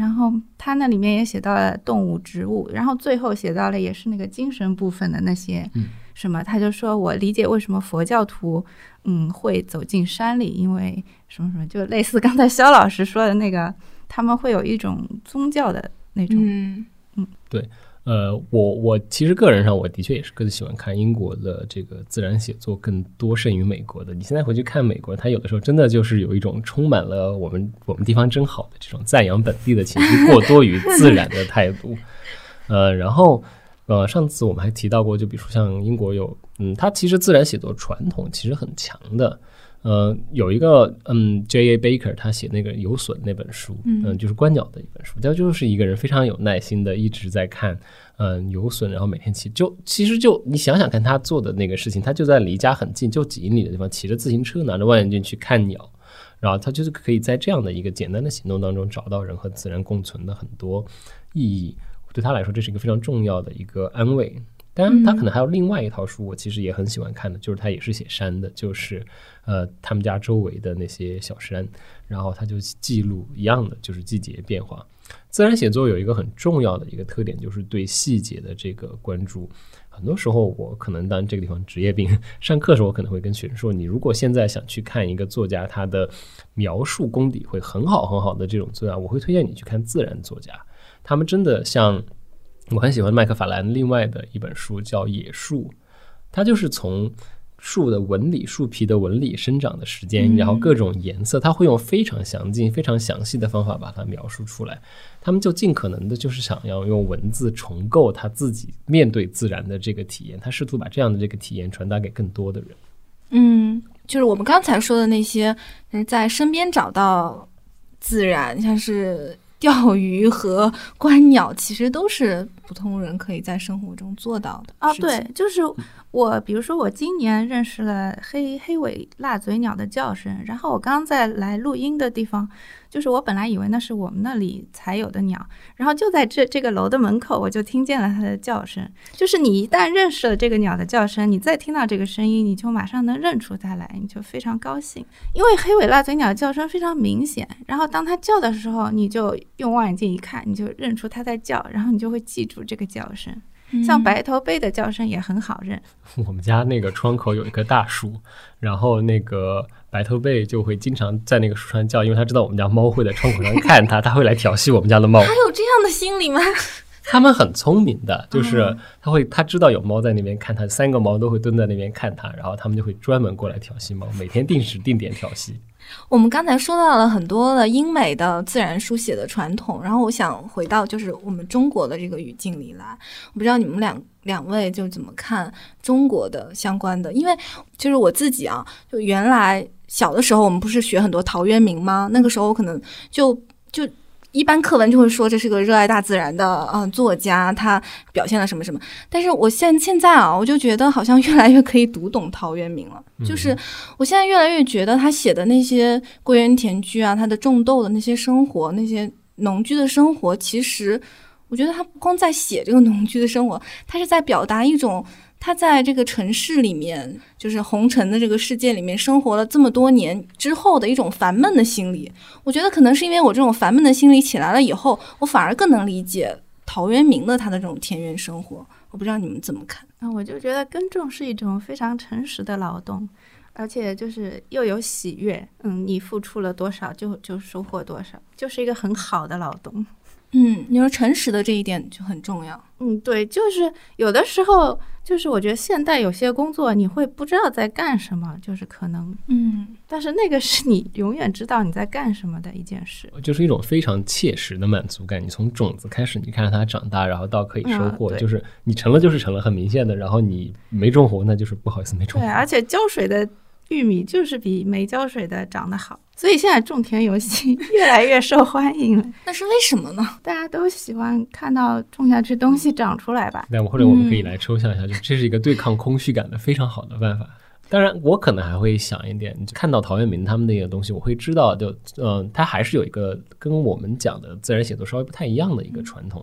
然后他那里面也写到了动物、植物，然后最后写到了也是那个精神部分的那些什么。他就说我理解为什么佛教徒嗯会走进山里，因为什么什么，就类似刚才肖老师说的那个，他们会有一种宗教的那种。嗯呃，我我其实个人上，我的确也是更喜欢看英国的这个自然写作更多胜于美国的。你现在回去看美国，它有的时候真的就是有一种充满了我们我们地方真好的这种赞扬本地的情绪，过多于自然的态度。呃，然后呃，上次我们还提到过，就比如说像英国有，嗯，它其实自然写作传统其实很强的。呃，有一个嗯，J. A. Baker 他写那个有隼那本书，嗯、就是观鸟的一本书，他就是一个人非常有耐心的一直在看，嗯、有隼，然后每天骑，就其实就你想想看他做的那个事情，他就在离家很近，就几英里的地方，骑着自行车，拿着望远镜去看鸟，然后他就是可以在这样的一个简单的行动当中找到人和自然共存的很多意义，对他来说这是一个非常重要的一个安慰。当然，他可能还有另外一套书，我其实也很喜欢看的，就是他也是写山的，就是呃他们家周围的那些小山，然后他就记录一样的，就是季节变化。自然写作有一个很重要的一个特点，就是对细节的这个关注。很多时候，我可能当然这个地方职业病，上课的时候我可能会跟学生说，你如果现在想去看一个作家他的描述功底会很好很好的这种作家，我会推荐你去看自然作家，他们真的像。我很喜欢麦克法兰另外的一本书叫《野树》，它就是从树的纹理、树皮的纹理、生长的时间，然后各种颜色，它会用非常详尽、非常详细的方法把它描述出来。他们就尽可能的就是想要用文字重构他自己面对自然的这个体验，他试图把这样的这个体验传达给更多的人。嗯，就是我们刚才说的那些，在身边找到自然，像是钓鱼和观鸟，其实都是普通人可以在生活中做到的啊。对，就是我，比如说我今年认识了黑黑尾蜡嘴鸟的叫声，然后我刚在来录音的地方，就是我本来以为那是我们那里才有的鸟，然后就在这这个楼的门口，我就听见了它的叫声。就是你一旦认识了这个鸟的叫声，你再听到这个声音，你就马上能认出它来，你就非常高兴。因为黑尾蜡嘴鸟叫声非常明显，然后当它叫的时候，你就用望远镜一看，你就认出它在叫，然后你就会记住这个叫声。像白头鹎的叫声也很好认。我们家那个窗口有一棵大树，然后那个白头鹎就会经常在那个树上叫，因为它知道我们家猫会在窗口上看它，它会来调戏我们家的猫。还有这样的心理吗？它们很聪明的，就是它会，它知道有猫在那边看它，三个猫都会蹲在那边看它，然后它们就会专门过来调戏猫，每天定时定点调戏。我们刚才说到了很多的英美的自然书写的传统，然后我想回到就是我们中国的这个语境里来，我不知道你们两两位就怎么看中国的相关的，因为就是我自己啊，就原来小的时候我们不是学很多陶渊明吗？那个时候我可能就就。一般课文就会说这是个热爱大自然的嗯、呃作家，他表现了什么什么。但是我现现在啊，我就觉得好像越来越可以读懂陶渊明了。就是我现在越来越觉得他写的那些归园田居啊，他的种豆的那些生活，那些农居的生活，其实我觉得他不光在写这个农居的生活，他是在表达一种他在这个城市里面，就是红尘的这个世界里面生活了这么多年之后的一种烦闷的心理。我觉得可能是因为我这种烦闷的心理起来了以后，我反而更能理解陶渊明的他的这种田园生活。我不知道你们怎么看？那我就觉得耕种是一种非常诚实的劳动，而且就是又有喜悦。嗯，你付出了多少就就收获多少，就是一个很好的劳动。嗯，你说诚实的这一点就很重要。嗯，对，就是有的时候，就是我觉得现代有些工作你会不知道在干什么，就是可能，嗯，但是那个是你永远知道你在干什么的一件事。就是一种非常切实的满足感。你从种子开始，你看着它长大，然后到可以收获，嗯就是你成了就是成了，很明显的。然后你没种活，那就是不好意思没种活对，活。而且浇水的玉米就是比没浇水的长得好，所以现在种田游戏 越来越受欢迎了。那是为什么呢？大家都喜欢看到种下去东西长出来吧？那或者我们可以嗯来抽象一下，就这是一个对抗空虚感的非常好的办法。当然，我可能还会想一点，就看到陶渊明他们那个东西，我会知道，就嗯、他还是有一个跟我们讲的自然写作稍微不太一样的一个传统。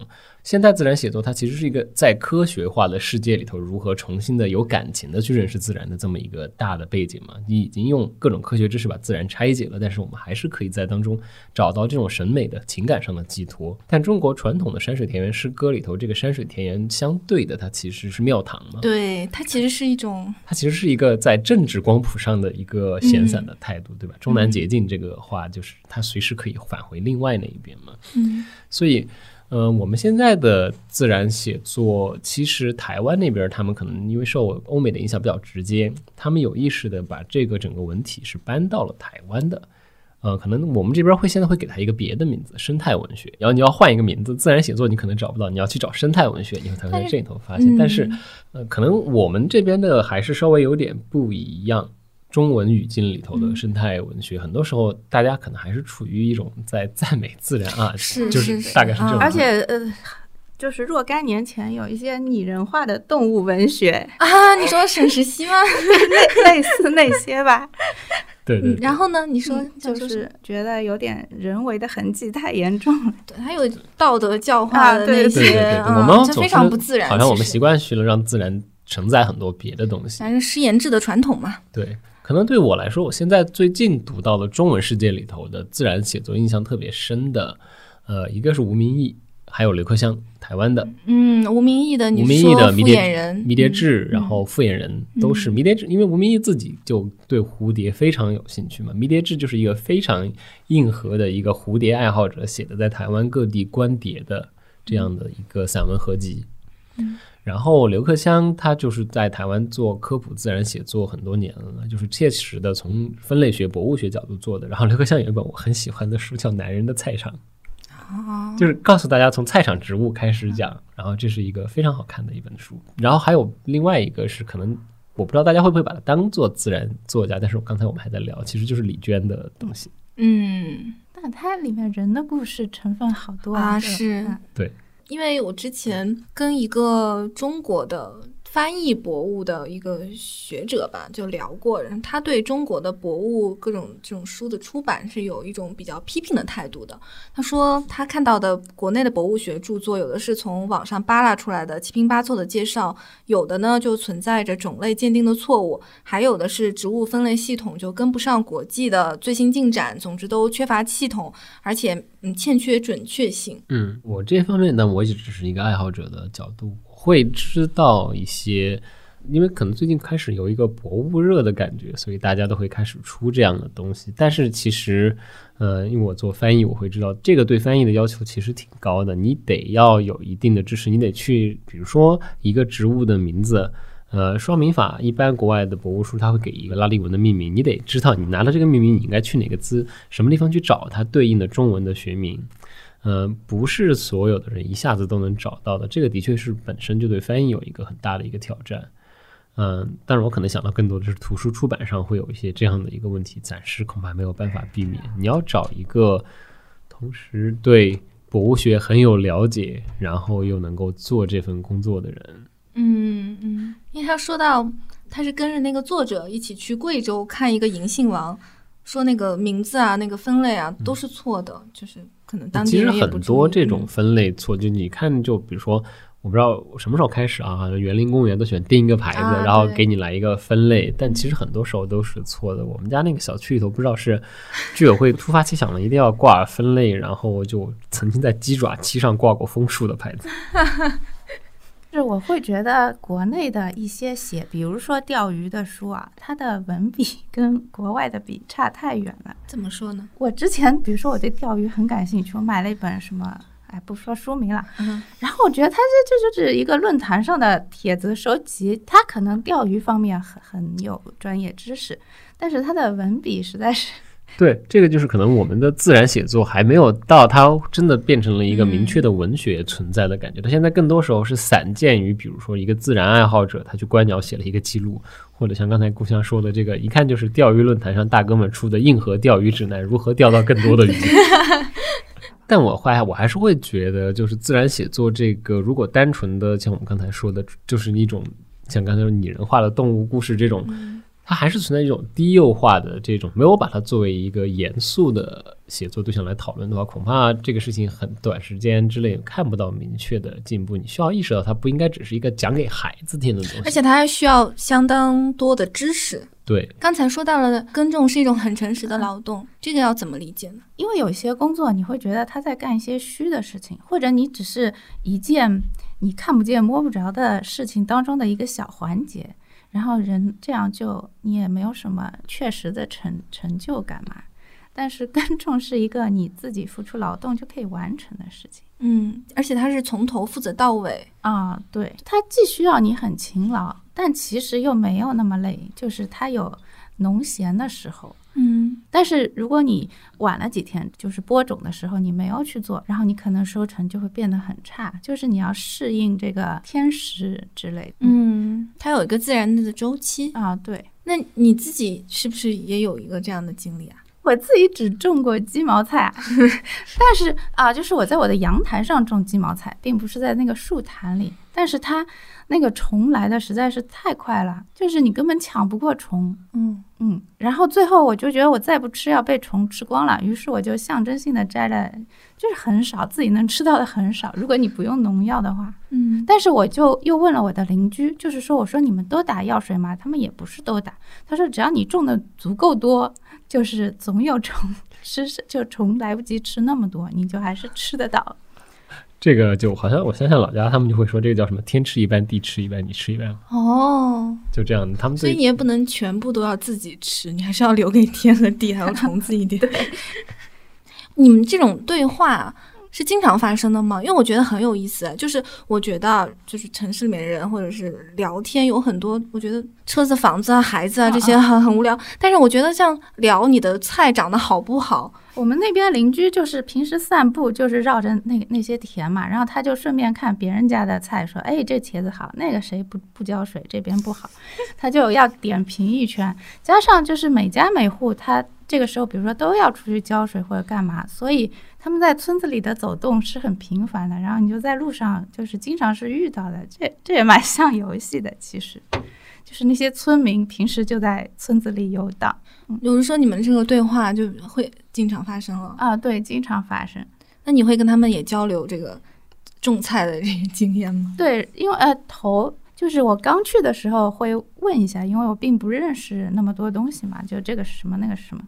现代自然写作，它其实是一个在科学化的世界里头，如何重新的有感情的去认识自然的这么一个大的背景嘛。你已经用各种科学知识把自然拆解了，但是我们还是可以在当中找到这种审美的情感上的寄托。但中国传统的山水田园诗歌里头，这个山水田园相对的，它其实是庙堂嘛。对，它其实是一种它其实是一个在政治光谱上的一个闲散的态度，对吧？中南捷径这个话，就是它随时可以返回另外那一边嘛。嗯所以，呃，我们现在的自然写作，其实台湾那边他们可能因为受欧美的影响比较直接，他们有意识的把这个整个文体是搬到了台湾的。呃，可能我们这边会现在会给它一个别的名字，生态文学。然后你要换一个名字，自然写作你可能找不到，你要去找生态文学，你才会在这里头发现。但是，嗯呃，可能我们这边的还是稍微有点不一样。中文语境里头的生态文学，很多时候大家可能还是处于一种在赞美自然啊，是就是是大概是这种。啊而且呃，就是若干年前有一些拟人化的动物文学，啊，你说沈石溪吗？类类似那些吧，对对嗯，然后呢？你说嗯就是觉得有点人为的痕迹太严重了。对，还有道德教化的那对对对些，我们总这非常不自然。好像我们习惯去了让自然承载很多别的东西。反正诗言志的传统嘛。对，可能对我来说，我现在最近读到的中文世界里头的自然写作印象特别深的，呃，一个是吴明义，还有刘克襄，台湾的嗯，吴明义的，你吴明义迷迭眼人，迷迭志，嗯然后复眼人都是迷蝶志，因为吴明义自己就对蝴蝶非常有兴趣嘛。迷蝶志就是一个非常硬核的一个蝴蝶爱好者写的，在台湾各地观蝶的这样的一个散文合集。嗯然后刘克襄他就是在台湾做科普自然写作很多年了，就是切实的从分类学、博物学角度做的。然后刘克襄有一本我很喜欢的书叫《男人的菜场》，哦，就是告诉大家从菜场植物开始讲，然后这是一个非常好看的一本书。然后还有另外一个是可能我不知道大家会不会把它当做自然作家，但是我刚才我们还在聊，其实就是李娟的东西。嗯那它里面人的故事成分好多啊是嗯因为我之前跟一个中国的翻译博物的一个学者吧，就聊过，然后他对中国的博物各种这种书的出版是有一种比较批评的态度的。他说他看到的国内的博物学著作，有的是从网上扒拉出来的七拼八凑的介绍，有的呢就存在着种类鉴定的错误，还有的是植物分类系统就跟不上国际的最新进展，总之都缺乏系统，而且嗯欠缺准确性。嗯，我这方面呢，我也只是一个爱好者的角度，会知道一些，因为可能最近开始有一个博物热的感觉，所以大家都会开始出这样的东西。但是其实，呃，因为我做翻译，我会知道这个对翻译的要求其实挺高的，你得要有一定的知识，你得去，比如说一个植物的名字。呃，双名法一般国外的博物书它会给一个拉丁文的命名，你得知道你拿了这个命名，你应该去哪个字什么地方去找它对应的中文的学名。呃，不是所有的人一下子都能找到的，这个的确是本身就对翻译有一个很大的一个挑战。嗯、但是我可能想到更多的是图书出版上会有一些这样的一个问题，暂时恐怕没有办法避免。你要找一个同时对博物学很有了解，然后又能够做这份工作的人。嗯嗯，因为他说到他是跟着那个作者一起去贵州看一个银杏王，说那个名字啊、那个分类啊都是错的，就是可能当地其实很多这种分类错，就你看，就比如说，我不知道什么时候开始啊，园林公园都喜欢钉一个牌子，啊然后给你来一个分类，但其实很多时候都是错的。我们家那个小区里头，不知道是 居委会突发奇想了，一定要挂分类，然后就曾经在鸡爪漆上挂过枫树的牌子。就是我会觉得国内的一些写，比如说钓鱼的书啊，它的文笔 跟国外的比差太远了。怎么说呢？我之前比如说我对钓鱼很感兴趣，我买了一本什么，哎，不说书名了，嗯然后我觉得它这这就是一个论坛上的帖子收集，它可能钓鱼方面很很有专业知识，但是它的文笔实在是对，这个就是可能我们的自然写作还没有到它真的变成了一个明确的文学存在的感觉。它现在更多时候是散见于，比如说一个自然爱好者，他去观鸟写了一个记录，或者像刚才故乡说的这个，一看就是钓鱼论坛上大哥们出的硬核钓鱼指南，如何钓到更多的鱼。但我还我还是会觉得，就是自然写作这个，如果单纯的像我们刚才说的，就是一种像刚才说拟人化的动物故事这种，它还是存在一种低幼化的这种，没有把它作为一个严肃的写作对象来讨论的话，恐怕这个事情很短时间之内看不到明确的进步。你需要意识到，它不应该只是一个讲给孩子听的东西。而且它还需要相当多的知识。对，刚才说到了耕种是一种很诚实的劳动，这个要怎么理解呢？因为有些工作你会觉得他在干一些虚的事情，或者你只是一件你看不见摸不着的事情当中的一个小环节，然后人这样就你也没有什么确实的成成就感嘛。但是耕种是一个你自己付出劳动就可以完成的事情嗯，而且它是从头负责到尾。啊，对，它既需要你很勤劳，但其实又没有那么累，就是它有农闲的时候。嗯但是如果你晚了几天，就是播种的时候你没有去做，然后你可能收成就会变得很差，就是你要适应这个天时之类的。嗯，它有一个自然的周期。啊，对那你自己是不是也有一个这样的经历啊？我自己只种过鸡毛菜，但是啊，就是我在我的阳台上种鸡毛菜，并不是在那个树坛里。但是它那个虫来的实在是太快了，就是你根本抢不过虫。嗯嗯，然后最后我就觉得我再不吃要被虫吃光了，于是我就象征性的摘了，就是很少自己能吃到的很少。如果你不用农药的话，嗯但是我就又问了我的邻居，就是说我说你们都打药水吗？他们也不是都打。他说只要你种的足够多，就是总有虫 吃，就虫来不及吃那么多，你就还是吃得到。这个就好像我想想老家，他们就会说这个叫什么“天吃一半，地吃一半，你吃一半哦，”，就这样。他们所以你也不能全部都要自己吃，你还是要留给天和地还有虫子一点。你们这种对话是经常发生的吗？因为我觉得很有意思，就是我觉得就是城市里面人或者是聊天有很多，我觉得车子、房子啊、孩子啊这些很很无聊，但是我觉得像聊你的菜长得好不好。我们那边邻居就是平时散步，就是绕着那那些田嘛，然后他就顺便看别人家的菜，说：“哎，这茄子好，那个谁不不浇水，这边不好。”他就要点评一圈。加上就是每家每户，他这个时候比如说都要出去浇水或者干嘛，所以他们在村子里的走动是很频繁的。然后你就在路上就是经常是遇到的，这这也蛮像游戏的，其实就是那些村民平时就在村子里游荡。有人说你们这个对话就会经常发生了啊，对，经常发生。那你会跟他们也交流这个种菜的这些经验吗？对，因为呃，头就是我刚去的时候会问一下，因为我并不认识那么多东西嘛，就这个是什么，那个是什么。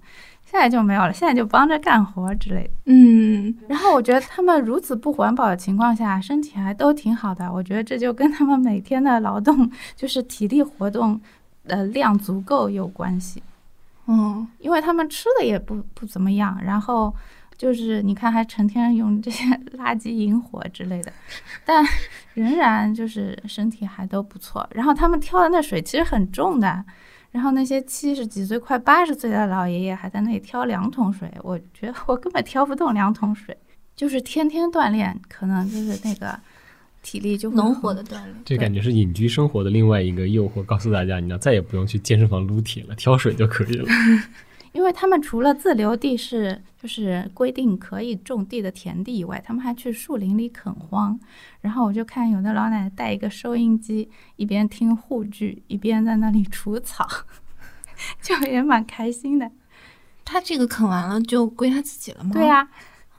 现在就没有了，现在就帮着干活之类的。嗯，然后我觉得他们如此不环保的情况下，身体还都挺好的。我觉得这就跟他们每天的劳动，就是体力活动的量足够有关系。嗯，因为他们吃的也不不怎么样，然后就是你看还成天用这些 垃圾引火之类的，但仍然就是身体还都不错。然后他们挑的那水其实很重的，然后那些七十几岁快八十岁的老爷爷还在那里挑两桶水，我觉得我根本挑不动两桶水，就是天天锻炼，可能就是那个。体力就能火的锻炼，这感觉是隐居生活的另外一个诱惑。告诉大家，你要再也不用去健身房撸铁了，挑水就可以了。因为他们除了自留地是就是规定可以种地的田地以外，他们还去树林里垦荒。然后我就看有的老奶奶带一个收音机，一边听沪剧，一边在那里除草，就也蛮开心的。他这个垦完了就归他自己了吗？对呀。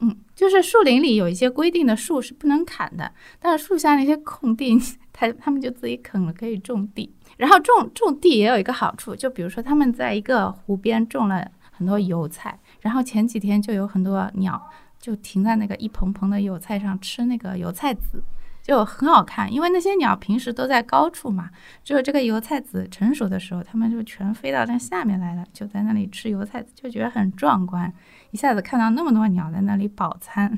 嗯，就是树林里有一些规定的树是不能砍的，但是树下那些空地，他他们就自己啃了，可以种地。然后种种地也有一个好处，就比如说他们在一个湖边种了很多油菜，然后前几天就有很多鸟就停在那个一蓬蓬的油菜上吃那个油菜籽。就很好看，因为那些鸟平时都在高处嘛，只有这个油菜籽成熟的时候，它们就全飞到那下面来了，就在那里吃油菜籽，就觉得很壮观。一下子看到那么多鸟在那里饱餐。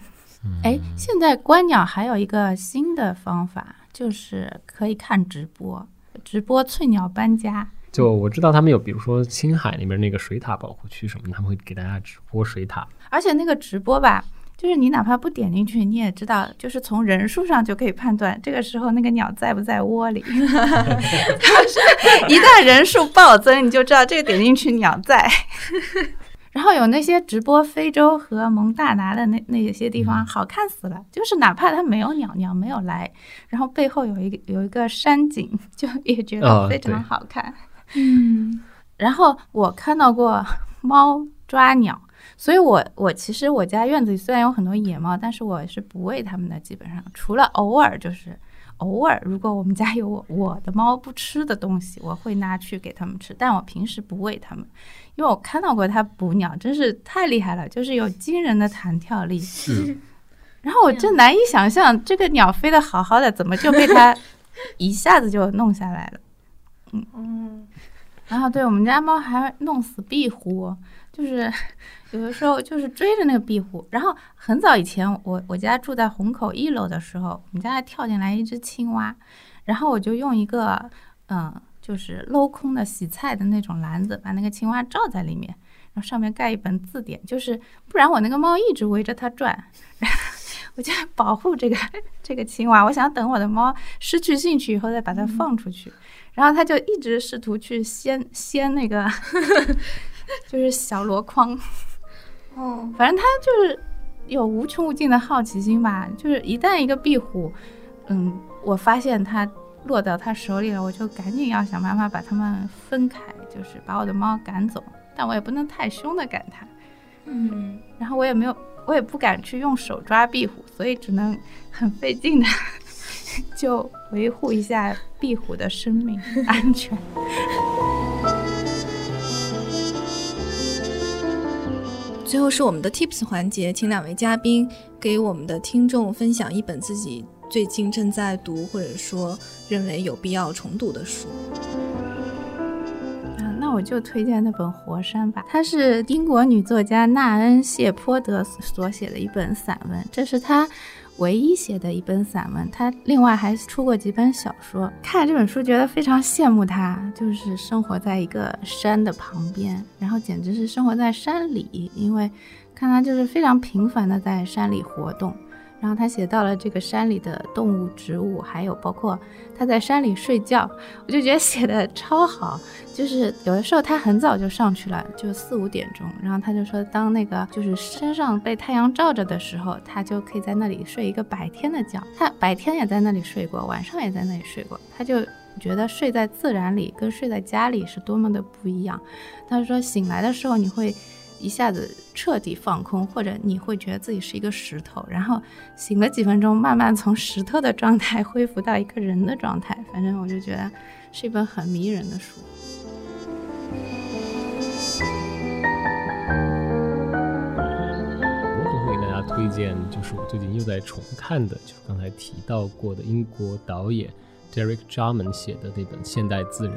哎，现在观鸟还有一个新的方法，就是可以看直播，直播翠鸟搬家。就我知道他们有，比如说青海那边那个水獭保护区什么，他们会给大家直播水獭，而且那个直播吧。就是你哪怕不点进去，你也知道，就是从人数上就可以判断这个时候那个鸟在不在窝里。就是一旦人数暴增，你就知道这个点进去鸟在。然后有那些直播非洲和蒙大拿的那那些地方，好看死了。就是哪怕它没有鸟，鸟没有来，然后背后有一个有一个山景，就也觉得非常好看。嗯。然后我看到过猫抓鸟。所以，我我其实我家院子里虽然有很多野猫，但是我是不喂它们的，基本上除了偶尔就是偶尔，如果我们家有我我的猫不吃的东西，我会拿去给它们吃，但我平时不喂它们，因为我看到过它捕鸟，真是太厉害了，就是有惊人的弹跳力。然后我真难以想象，这个鸟飞得好好的，怎么就被它 一下子就弄下来了？嗯嗯。然后对我们家猫还弄死壁虎，就是。有的时候就是追着那个壁虎，然后很早以前，我我家住在虹口一楼的时候，我们家还跳进来一只青蛙，然后我就用一个嗯，就是镂空的洗菜的那种篮子，把那个青蛙罩在里面，然后上面盖一本字典，就是不然我那个猫一直围着它转，我就保护这个这个青蛙，我想等我的猫失去兴趣以后再把它放出去，然后它就一直试图去掀掀那个 就是小箩筐。哦，反正它就是有无穷无尽的好奇心吧。就是一旦一个壁虎，嗯，我发现它落到他手里了，我就赶紧要想办法把它们分开，就是把我的猫赶走。但我也不能太凶的赶它，嗯。然后我也没有，我也不敢去用手抓壁虎，所以只能很费劲的 就维护一下壁虎的生命安全。最后是我们的 Tips 环节，请两位嘉宾给我们的听众分享一本自己最近正在读或者说认为有必要重读的书。嗯，那我就推荐那本《活山》吧。它是英国女作家纳恩·谢泼德所写的一本散文，这是她唯一写的一本散文。她另外还出过几本小说。看这本书，觉得非常羡慕她，就是生活在一个山的旁边，然后简直是生活在山里，因为看她就是非常频繁的在山里活动。然后他写到了这个山里的动物、植物，还有包括他在山里睡觉，我就觉得写的超好。就是有的时候他很早就上去了，就四五点钟，然后他就说，当那个就是身上被太阳照着的时候，他就可以在那里睡一个白天的觉。他白天也在那里睡过，晚上也在那里睡过，他就觉得睡在自然里跟睡在家里是多么的不一样。他说醒来的时候你会。一下子彻底放空，或者你会觉得自己是一个石头，然后醒了几分钟，慢慢从石头的状态恢复到一个人的状态。反正我就觉得是一本很迷人的书。我可能会给大家推荐，就是我最近又在重看的，就是刚才提到过的英国导演 Derek Jarman 写的那本《现代自然》。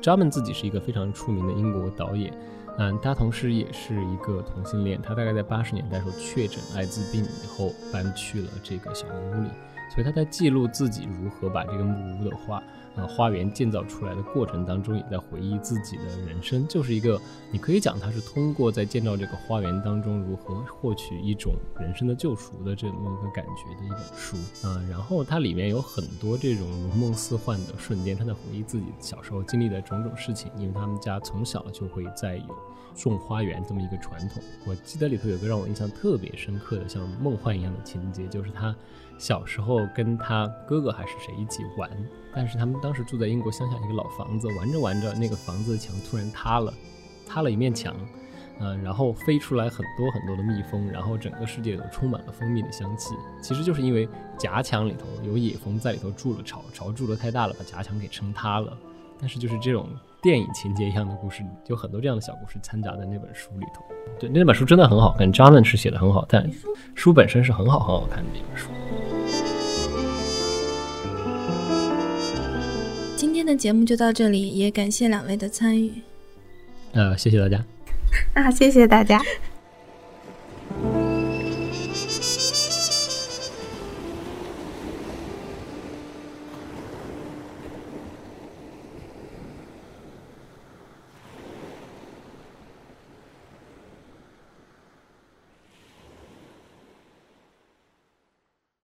Jarman 自己是一个非常出名的英国导演。嗯，他同时也是一个同性恋。他大概在八十年代时候确诊艾滋病以后，搬去了这个小木屋里。所以他在记录自己如何把这个木屋的话，呃，花园建造出来的过程当中，也在回忆自己的人生。就是一个，你可以讲他是通过在建造这个花园当中如何获取一种人生的救赎的这么一个感觉的一本书。啊，然后它里面有很多这种如梦似幻的瞬间，他在回忆自己小时候经历的种种事情。因为他们家从小就会在有种花园这么一个传统。我记得里头有个让我印象特别深刻的，像梦幻一样的情节，就是他。小时候跟他哥哥还是谁一起玩，但是他们当时住在英国乡下一个老房子，玩着玩着，那个房子的墙突然塌了，塌了一面墙，嗯，然后飞出来很多很多的蜜蜂，然后整个世界都充满了蜂蜜的香气。其实就是因为夹墙里头有野蜂在里头筑了巢，巢筑的太大了，把夹墙给撑塌了。但是就是这种电影情节一样的故事，有很多这样的小故事掺杂在那本书里头。对，那本书真的很好看 j a m a n 是写的很好，但书本身是很好很好看的一本书。今天的节目就到这里，也感谢两位的参与。呃，谢谢大家。啊，谢谢大家。